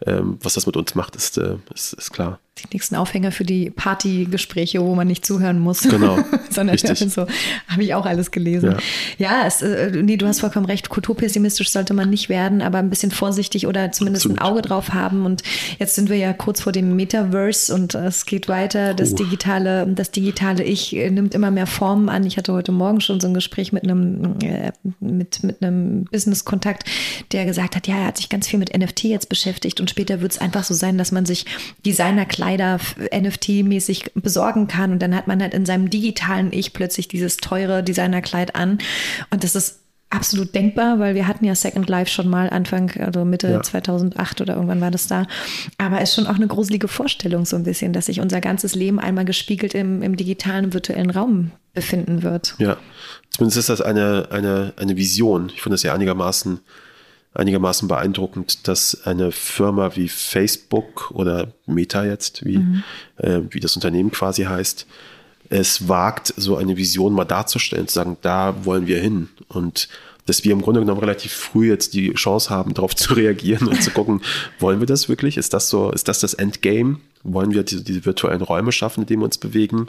ähm, was das mit uns macht, ist, äh, ist, ist klar die nächsten Aufhänger für die Partygespräche, wo man nicht zuhören muss. Genau. *laughs* Sondern *laughs* so habe ich auch alles gelesen. Ja, ja es, äh, nee, du hast vollkommen recht. Kulturpessimistisch sollte man nicht werden, aber ein bisschen vorsichtig oder zumindest Absolut. ein Auge drauf haben. Und jetzt sind wir ja kurz vor dem Metaverse und es geht weiter. Das oh. digitale, das digitale Ich äh, nimmt immer mehr Formen an. Ich hatte heute Morgen schon so ein Gespräch mit einem, äh, mit, mit einem Business-Kontakt, der gesagt hat, ja, er hat sich ganz viel mit NFT jetzt beschäftigt und später wird es einfach so sein, dass man sich Designer-Kleider Kleider NFT-mäßig besorgen kann. Und dann hat man halt in seinem digitalen Ich plötzlich dieses teure Designerkleid an. Und das ist absolut denkbar, weil wir hatten ja Second Life schon mal Anfang, also Mitte ja. 2008 oder irgendwann war das da. Aber es ist schon auch eine gruselige Vorstellung so ein bisschen, dass sich unser ganzes Leben einmal gespiegelt im, im digitalen, virtuellen Raum befinden wird. Ja, zumindest ist das eine, eine, eine Vision. Ich finde das ja einigermaßen einigermaßen beeindruckend, dass eine Firma wie Facebook oder Meta jetzt, wie, mhm. äh, wie das Unternehmen quasi heißt, es wagt, so eine Vision mal darzustellen, zu sagen, da wollen wir hin. Und dass wir im Grunde genommen relativ früh jetzt die Chance haben, *laughs* darauf zu reagieren und zu gucken, wollen wir das wirklich? Ist das so, ist das das Endgame? Wollen wir diese, diese virtuellen Räume schaffen, in denen wir uns bewegen?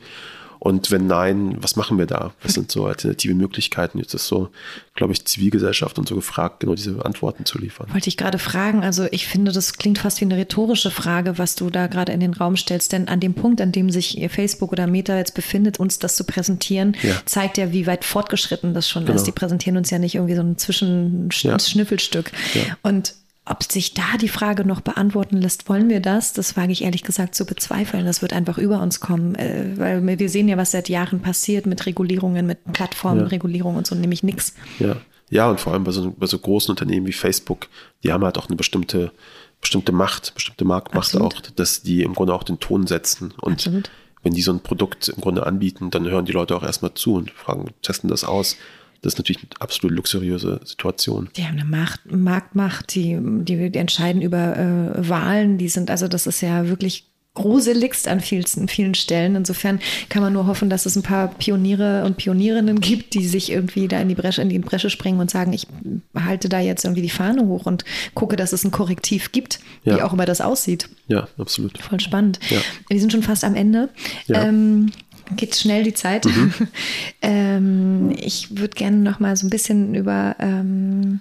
Und wenn nein, was machen wir da? Was sind so alternative Möglichkeiten? Jetzt ist so, glaube ich, Zivilgesellschaft und so gefragt, genau diese Antworten zu liefern. Wollte ich gerade fragen. Also ich finde, das klingt fast wie eine rhetorische Frage, was du da gerade in den Raum stellst. Denn an dem Punkt, an dem sich Facebook oder Meta jetzt befindet, uns das zu präsentieren, ja. zeigt ja, wie weit fortgeschritten das schon genau. ist. Die präsentieren uns ja nicht irgendwie so ein Zwischenschnüffelstück. Ja. Und ob sich da die Frage noch beantworten lässt, wollen wir das? Das wage ich ehrlich gesagt zu bezweifeln. Das wird einfach über uns kommen, äh, weil wir sehen ja, was seit Jahren passiert mit Regulierungen, mit Plattformenregulierung ja. und so, nämlich nichts. Ja. ja, und vor allem bei so, bei so großen Unternehmen wie Facebook, die haben halt auch eine bestimmte, bestimmte Macht, bestimmte Marktmacht Absolut. auch, dass die im Grunde auch den Ton setzen. Und Absolut wenn die so ein Produkt im Grunde anbieten, dann hören die Leute auch erstmal zu und fragen, testen das aus. Das ist natürlich eine absolut luxuriöse Situation. Die haben eine Macht, Marktmacht, die, die, die entscheiden über äh, Wahlen, die sind, also das ist ja wirklich gruseligst an vielen, vielen Stellen. Insofern kann man nur hoffen, dass es ein paar Pioniere und Pionierinnen gibt, die sich irgendwie da in die Bresche, in die Bresche springen und sagen, ich halte da jetzt irgendwie die Fahne hoch und gucke, dass es ein Korrektiv gibt, ja. wie auch immer das aussieht. Ja, absolut. Voll spannend. Ja. Wir sind schon fast am Ende. Ja. Ähm, geht schnell die Zeit. Mhm. *laughs* ähm, ich würde gerne noch mal so ein bisschen über ähm,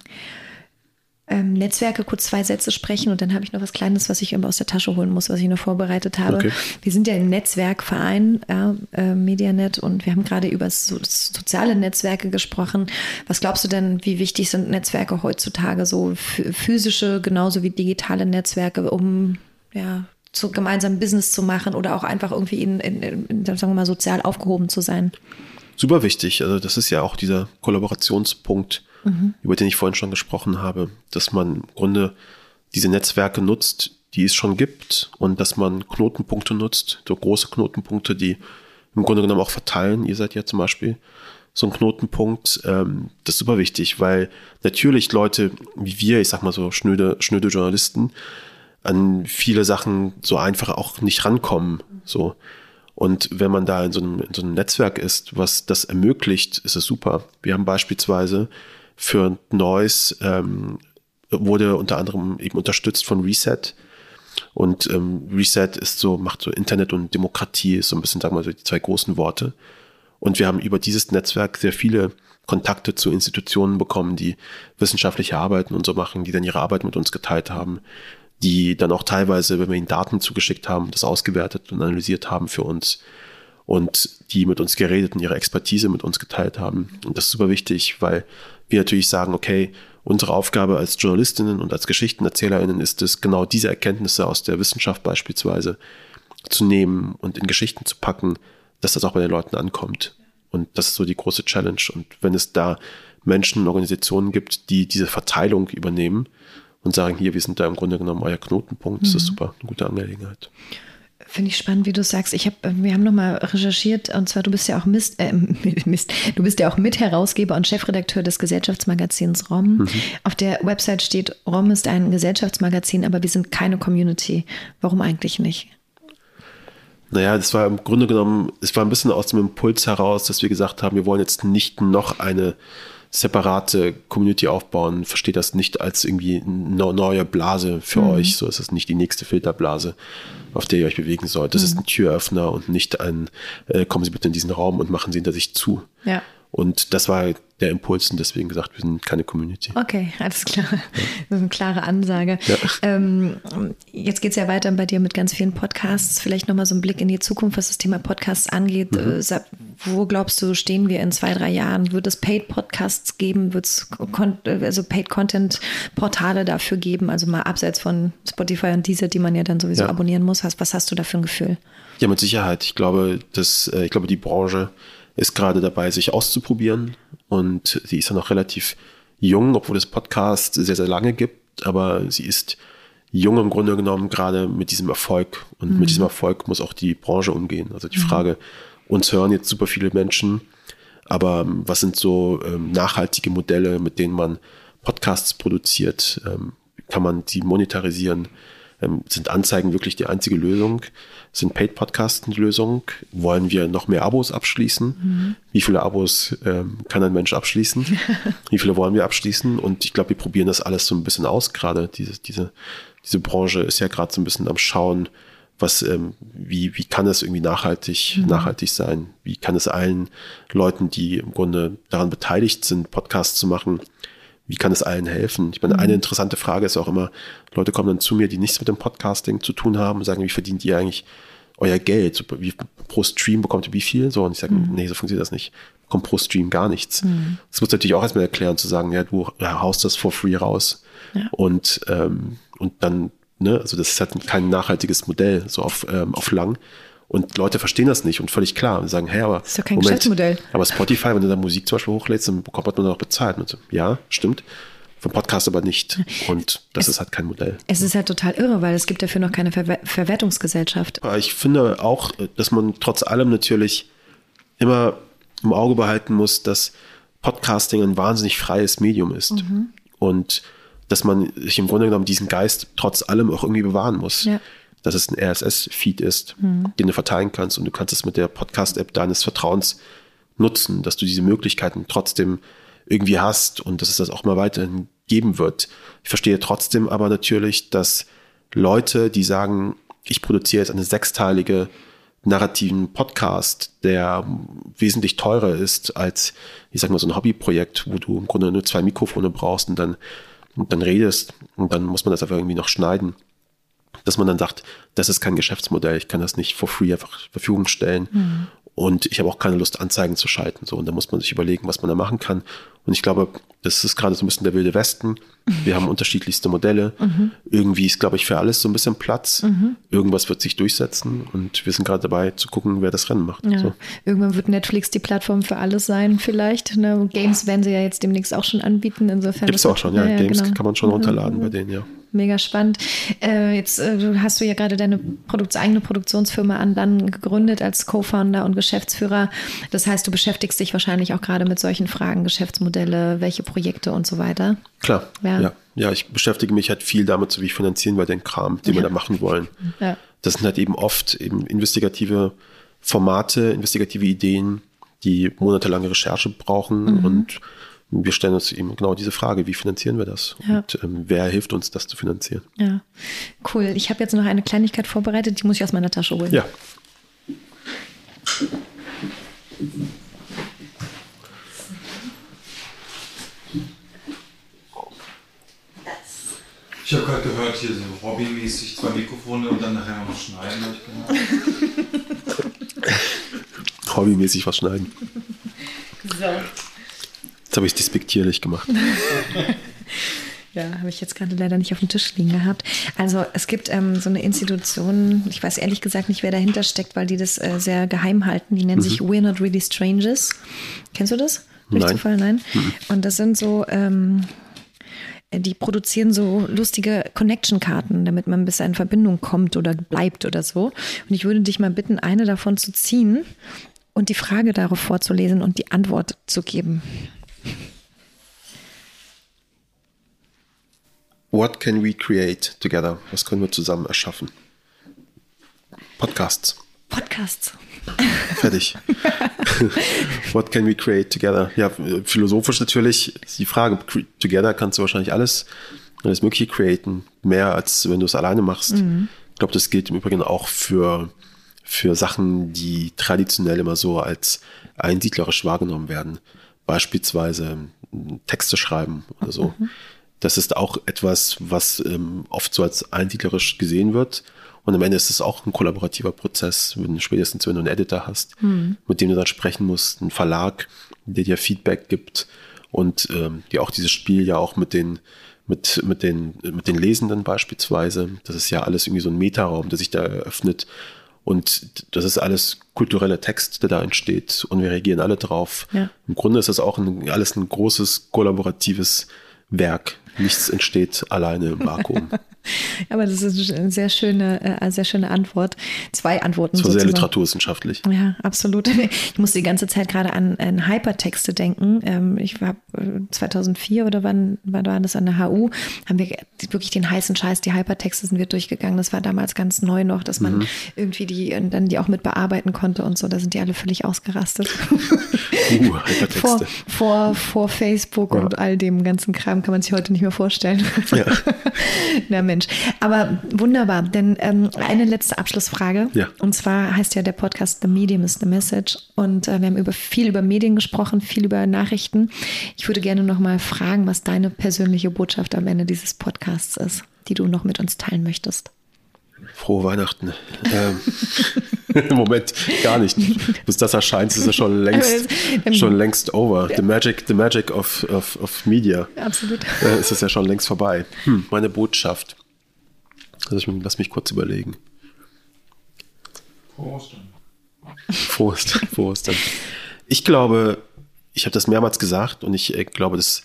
ähm, Netzwerke kurz zwei Sätze sprechen und dann habe ich noch was Kleines, was ich immer aus der Tasche holen muss, was ich noch vorbereitet habe. Okay. Wir sind ja ein Netzwerkverein, ja, äh, Medianet, und wir haben gerade über so, soziale Netzwerke gesprochen. Was glaubst du denn, wie wichtig sind Netzwerke heutzutage, so physische genauso wie digitale Netzwerke, um ja, zu gemeinsamen Business zu machen oder auch einfach irgendwie in, in, in, sagen wir mal, sozial aufgehoben zu sein? Super wichtig. Also das ist ja auch dieser Kollaborationspunkt mhm. über den ich vorhin schon gesprochen habe, dass man im Grunde diese Netzwerke nutzt, die es schon gibt und dass man Knotenpunkte nutzt, so große Knotenpunkte, die im Grunde genommen auch verteilen. Ihr seid ja zum Beispiel so ein Knotenpunkt. Ähm, das ist super wichtig, weil natürlich Leute wie wir, ich sag mal so schnöde, schnöde Journalisten, an viele Sachen so einfach auch nicht rankommen. So. Und wenn man da in so, einem, in so einem Netzwerk ist, was das ermöglicht, ist es super. Wir haben beispielsweise für Noise ähm, wurde unter anderem eben unterstützt von Reset. Und ähm, Reset ist so, macht so Internet und Demokratie, ist so ein bisschen, sagen wir mal, so die zwei großen Worte. Und wir haben über dieses Netzwerk sehr viele Kontakte zu Institutionen bekommen, die wissenschaftliche Arbeiten und so machen, die dann ihre Arbeit mit uns geteilt haben, die dann auch teilweise, wenn wir ihnen Daten zugeschickt haben, das ausgewertet und analysiert haben für uns und die mit uns geredet und ihre Expertise mit uns geteilt haben. Und das ist super wichtig, weil wir natürlich sagen, okay, unsere Aufgabe als Journalistinnen und als Geschichtenerzählerinnen ist es, genau diese Erkenntnisse aus der Wissenschaft beispielsweise zu nehmen und in Geschichten zu packen, dass das auch bei den Leuten ankommt. Und das ist so die große Challenge. Und wenn es da Menschen, Organisationen gibt, die diese Verteilung übernehmen und sagen, hier, wir sind da im Grunde genommen euer Knotenpunkt, mhm. das ist mhm. super, eine gute Angelegenheit. Finde ich spannend, wie du sagst. Ich habe, äh, wir haben nochmal recherchiert und zwar du bist ja auch Mist, äh, *laughs* Mist, du bist ja auch Mitherausgeber und Chefredakteur des Gesellschaftsmagazins ROM. Mhm. Auf der Website steht, ROM ist ein Gesellschaftsmagazin, aber wir sind keine Community. Warum eigentlich nicht? Naja, das war im Grunde genommen, es war ein bisschen aus dem Impuls heraus, dass wir gesagt haben, wir wollen jetzt nicht noch eine separate Community aufbauen, versteht das nicht als irgendwie eine neue Blase für mhm. euch. So ist es nicht die nächste Filterblase, auf der ihr euch bewegen sollt. Das mhm. ist ein Türöffner und nicht ein, äh, kommen Sie bitte in diesen Raum und machen Sie hinter sich zu. Ja. Und das war der Impuls und deswegen gesagt, wir sind keine Community. Okay, alles klar. Das ist eine klare Ansage. Ja. Ähm, jetzt geht es ja weiter bei dir mit ganz vielen Podcasts. Vielleicht nochmal so ein Blick in die Zukunft, was das Thema Podcasts angeht. Mhm. Äh, wo glaubst du, stehen wir in zwei, drei Jahren? Wird es Paid-Podcasts geben? Wird es also Paid-Content-Portale dafür geben? Also mal abseits von Spotify und Deezer, die man ja dann sowieso ja. abonnieren muss. Was hast du da für ein Gefühl? Ja, mit Sicherheit. Ich glaube, dass, äh, ich glaube, die Branche ist gerade dabei, sich auszuprobieren und sie ist ja noch relativ jung, obwohl es Podcast sehr, sehr lange gibt, aber sie ist jung im Grunde genommen gerade mit diesem Erfolg und mhm. mit diesem Erfolg muss auch die Branche umgehen. Also die mhm. Frage, uns hören jetzt super viele Menschen, aber ähm, was sind so ähm, nachhaltige Modelle, mit denen man Podcasts produziert? Ähm, kann man die monetarisieren? Ähm, sind Anzeigen wirklich die einzige Lösung? Sind Paid Podcasts die Lösung? Wollen wir noch mehr Abos abschließen? Mhm. Wie viele Abos ähm, kann ein Mensch abschließen? *laughs* Wie viele wollen wir abschließen? Und ich glaube, wir probieren das alles so ein bisschen aus gerade. Diese, diese, diese Branche ist ja gerade so ein bisschen am Schauen, was, ähm, wie, wie kann es irgendwie nachhaltig, mhm. nachhaltig sein? Wie kann es allen Leuten, die im Grunde daran beteiligt sind, Podcasts zu machen, wie kann es allen helfen? Ich meine, mhm. eine interessante Frage ist auch immer, Leute kommen dann zu mir, die nichts mit dem Podcasting zu tun haben und sagen, wie verdient ihr eigentlich euer Geld? Wie, pro Stream bekommt ihr wie viel? So, und ich sage, mhm. nee, so funktioniert das nicht. Kommt pro Stream gar nichts. Mhm. Das muss natürlich auch erstmal erklären, zu sagen, ja, du haust das for free raus. Ja. Und, ähm, und dann, ne, also das ist halt kein nachhaltiges Modell, so auf, ähm, auf lang. Und Leute verstehen das nicht und völlig klar und sagen, hey, aber. Das ist doch kein Moment, Geschäftsmodell. Aber Spotify, wenn du da Musik zum Beispiel hochlädst, dann bekommt man nur noch bezahlt. So, ja, stimmt. für Podcast aber nicht. Und das es, ist halt kein Modell. Es ist halt total irre, weil es gibt dafür noch keine Ver Verwertungsgesellschaft. Ich finde auch, dass man trotz allem natürlich immer im Auge behalten muss, dass Podcasting ein wahnsinnig freies Medium ist. Mhm. Und dass man sich im Grunde genommen diesen Geist trotz allem auch irgendwie bewahren muss. Ja. Dass es ein RSS-Feed ist, mhm. den du verteilen kannst und du kannst es mit der Podcast-App deines Vertrauens nutzen, dass du diese Möglichkeiten trotzdem irgendwie hast und dass es das auch mal weiterhin geben wird. Ich verstehe trotzdem aber natürlich, dass Leute, die sagen, ich produziere jetzt eine sechsteilige narrativen Podcast, der wesentlich teurer ist als, ich sag mal, so ein Hobbyprojekt, wo du im Grunde nur zwei Mikrofone brauchst und dann, und dann redest und dann muss man das einfach irgendwie noch schneiden. Dass man dann sagt, das ist kein Geschäftsmodell, ich kann das nicht for free einfach zur Verfügung stellen. Mhm. Und ich habe auch keine Lust, Anzeigen zu schalten. So, und da muss man sich überlegen, was man da machen kann. Und ich glaube, das ist gerade so ein bisschen der wilde Westen. Wir haben unterschiedlichste Modelle. Mhm. Irgendwie ist, glaube ich, für alles so ein bisschen Platz. Mhm. Irgendwas wird sich durchsetzen und wir sind gerade dabei zu gucken, wer das Rennen macht. Ja. So. Irgendwann wird Netflix die Plattform für alles sein, vielleicht. Ne? Games werden sie ja jetzt demnächst auch schon anbieten. Insofern. Gibt es auch schon, ja. ja Games genau. kann man schon runterladen mhm. bei denen, ja mega spannend. Äh, jetzt äh, hast du ja gerade deine Produkt eigene Produktionsfirma an dann gegründet als Co-Founder und Geschäftsführer. Das heißt, du beschäftigst dich wahrscheinlich auch gerade mit solchen Fragen, Geschäftsmodelle, welche Projekte und so weiter. Klar. Ja. ja. ja. ich beschäftige mich halt viel damit, so wie finanzieren wir den Kram, den ja. wir da machen wollen. Ja. Das sind halt eben oft eben investigative Formate, investigative Ideen, die monatelange Recherche brauchen mhm. und wir stellen uns eben genau diese Frage, wie finanzieren wir das? Ja. Und ähm, wer hilft uns, das zu finanzieren? Ja, cool. Ich habe jetzt noch eine Kleinigkeit vorbereitet, die muss ich aus meiner Tasche holen. Ja. Ich habe gerade gehört, hier so hobbymäßig zwei Mikrofone und dann nachher noch schneiden, habe ich gehört. *laughs* hobbymäßig was schneiden. So. Jetzt habe ich es despektierlich gemacht. *laughs* Ja, habe ich jetzt gerade leider nicht auf dem Tisch liegen gehabt. Also es gibt ähm, so eine Institution, ich weiß ehrlich gesagt nicht, wer dahinter steckt, weil die das äh, sehr geheim halten. Die nennen mhm. sich We're Not Really Strangers. Kennst du das? Durch Nein. Zufall? Nein. Mhm. Und das sind so, ähm, die produzieren so lustige Connection-Karten, damit man bis in Verbindung kommt oder bleibt oder so. Und ich würde dich mal bitten, eine davon zu ziehen und die Frage darauf vorzulesen und die Antwort zu geben. What can we create together? Was können wir zusammen erschaffen? Podcasts. Podcasts. Fertig. *laughs* What can we create together? Ja, philosophisch natürlich ist die Frage. Together kannst du wahrscheinlich alles, alles Mögliche createn. Mehr als wenn du es alleine machst. Mhm. Ich glaube, das gilt im Übrigen auch für, für Sachen, die traditionell immer so als einsiedlerisch wahrgenommen werden beispielsweise ähm, Texte schreiben oder so. Mhm. Das ist auch etwas, was ähm, oft so als einsiedlerisch gesehen wird. Und am Ende ist es auch ein kollaborativer Prozess, wenn, spätestens wenn du einen Editor hast, mhm. mit dem du dann sprechen musst, einen Verlag, der dir Feedback gibt und ähm, die auch dieses Spiel ja auch mit den mit, mit, den, mit den Lesenden beispielsweise. Das ist ja alles irgendwie so ein Metaraum, der sich da eröffnet und das ist alles kultureller Text, der da entsteht und wir reagieren alle drauf. Ja. Im Grunde ist das auch ein, alles ein großes kollaboratives Werk. Nichts entsteht alleine im Vakuum. *laughs* Aber das ist eine sehr schöne, äh, sehr schöne Antwort. Zwei Antworten. War sehr literaturwissenschaftlich. Ja, absolut. *laughs* Ich musste die ganze Zeit gerade an, an Hypertexte denken. Ähm, ich war 2004 oder wann, wann war das an der HU, haben wir wirklich den heißen Scheiß, die Hypertexte sind wir durchgegangen. Das war damals ganz neu noch, dass man mhm. irgendwie die dann die auch mit bearbeiten konnte und so. Da sind die alle völlig ausgerastet. *laughs* Uh, Hypertexte. Vor, vor, vor Facebook ja. und all dem ganzen Kram kann man sich heute nicht mehr vorstellen. Ja. *laughs* Na Mensch. Aber wunderbar, denn ähm, eine letzte Abschlussfrage. Ja. Und zwar heißt ja der Podcast The Medium is the Message. Und äh, wir haben über viel über Medien gesprochen, viel über Nachrichten. Ich würde gerne noch mal fragen, was deine persönliche Botschaft am Ende dieses Podcasts ist, die du noch mit uns teilen möchtest. Frohe Weihnachten. Ähm, Im *laughs* Moment gar nicht. Bis das erscheint, ist es schon längst, schon längst over. The magic, the magic of, of, of media. Absolut. Äh, ist es ja schon längst vorbei. Hm, meine Botschaft. Lass mich, lass mich kurz überlegen. Frohe Ostern. Frohe Ostern. Ich glaube, ich habe das mehrmals gesagt und ich äh, glaube, das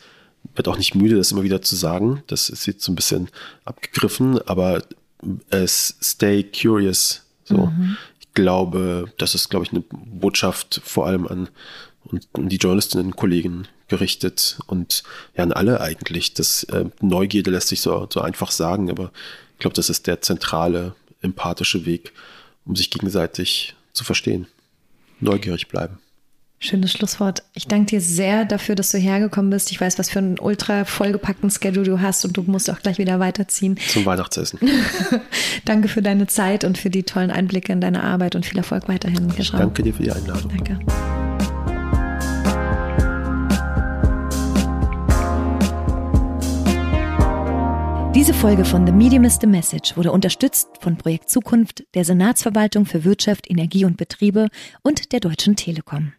werde auch nicht müde, das immer wieder zu sagen. Das ist jetzt so ein bisschen abgegriffen, aber stay curious. So. Mhm. Ich glaube, das ist, glaube ich, eine Botschaft vor allem an, an die Journalistinnen und Kollegen gerichtet und ja an alle eigentlich. Das äh, Neugierde lässt sich so, so einfach sagen, aber ich glaube, das ist der zentrale, empathische Weg, um sich gegenseitig zu verstehen. Neugierig bleiben. Schönes Schlusswort. Ich danke dir sehr dafür, dass du hergekommen bist. Ich weiß, was für einen ultra vollgepackten Schedule du hast und du musst auch gleich wieder weiterziehen. Zum Weihnachtsessen. *laughs* danke für deine Zeit und für die tollen Einblicke in deine Arbeit und viel Erfolg weiterhin. Ich danke dir für die Einladung. Danke. Diese Folge von The Medium is the Message wurde unterstützt von Projekt Zukunft, der Senatsverwaltung für Wirtschaft, Energie und Betriebe und der Deutschen Telekom.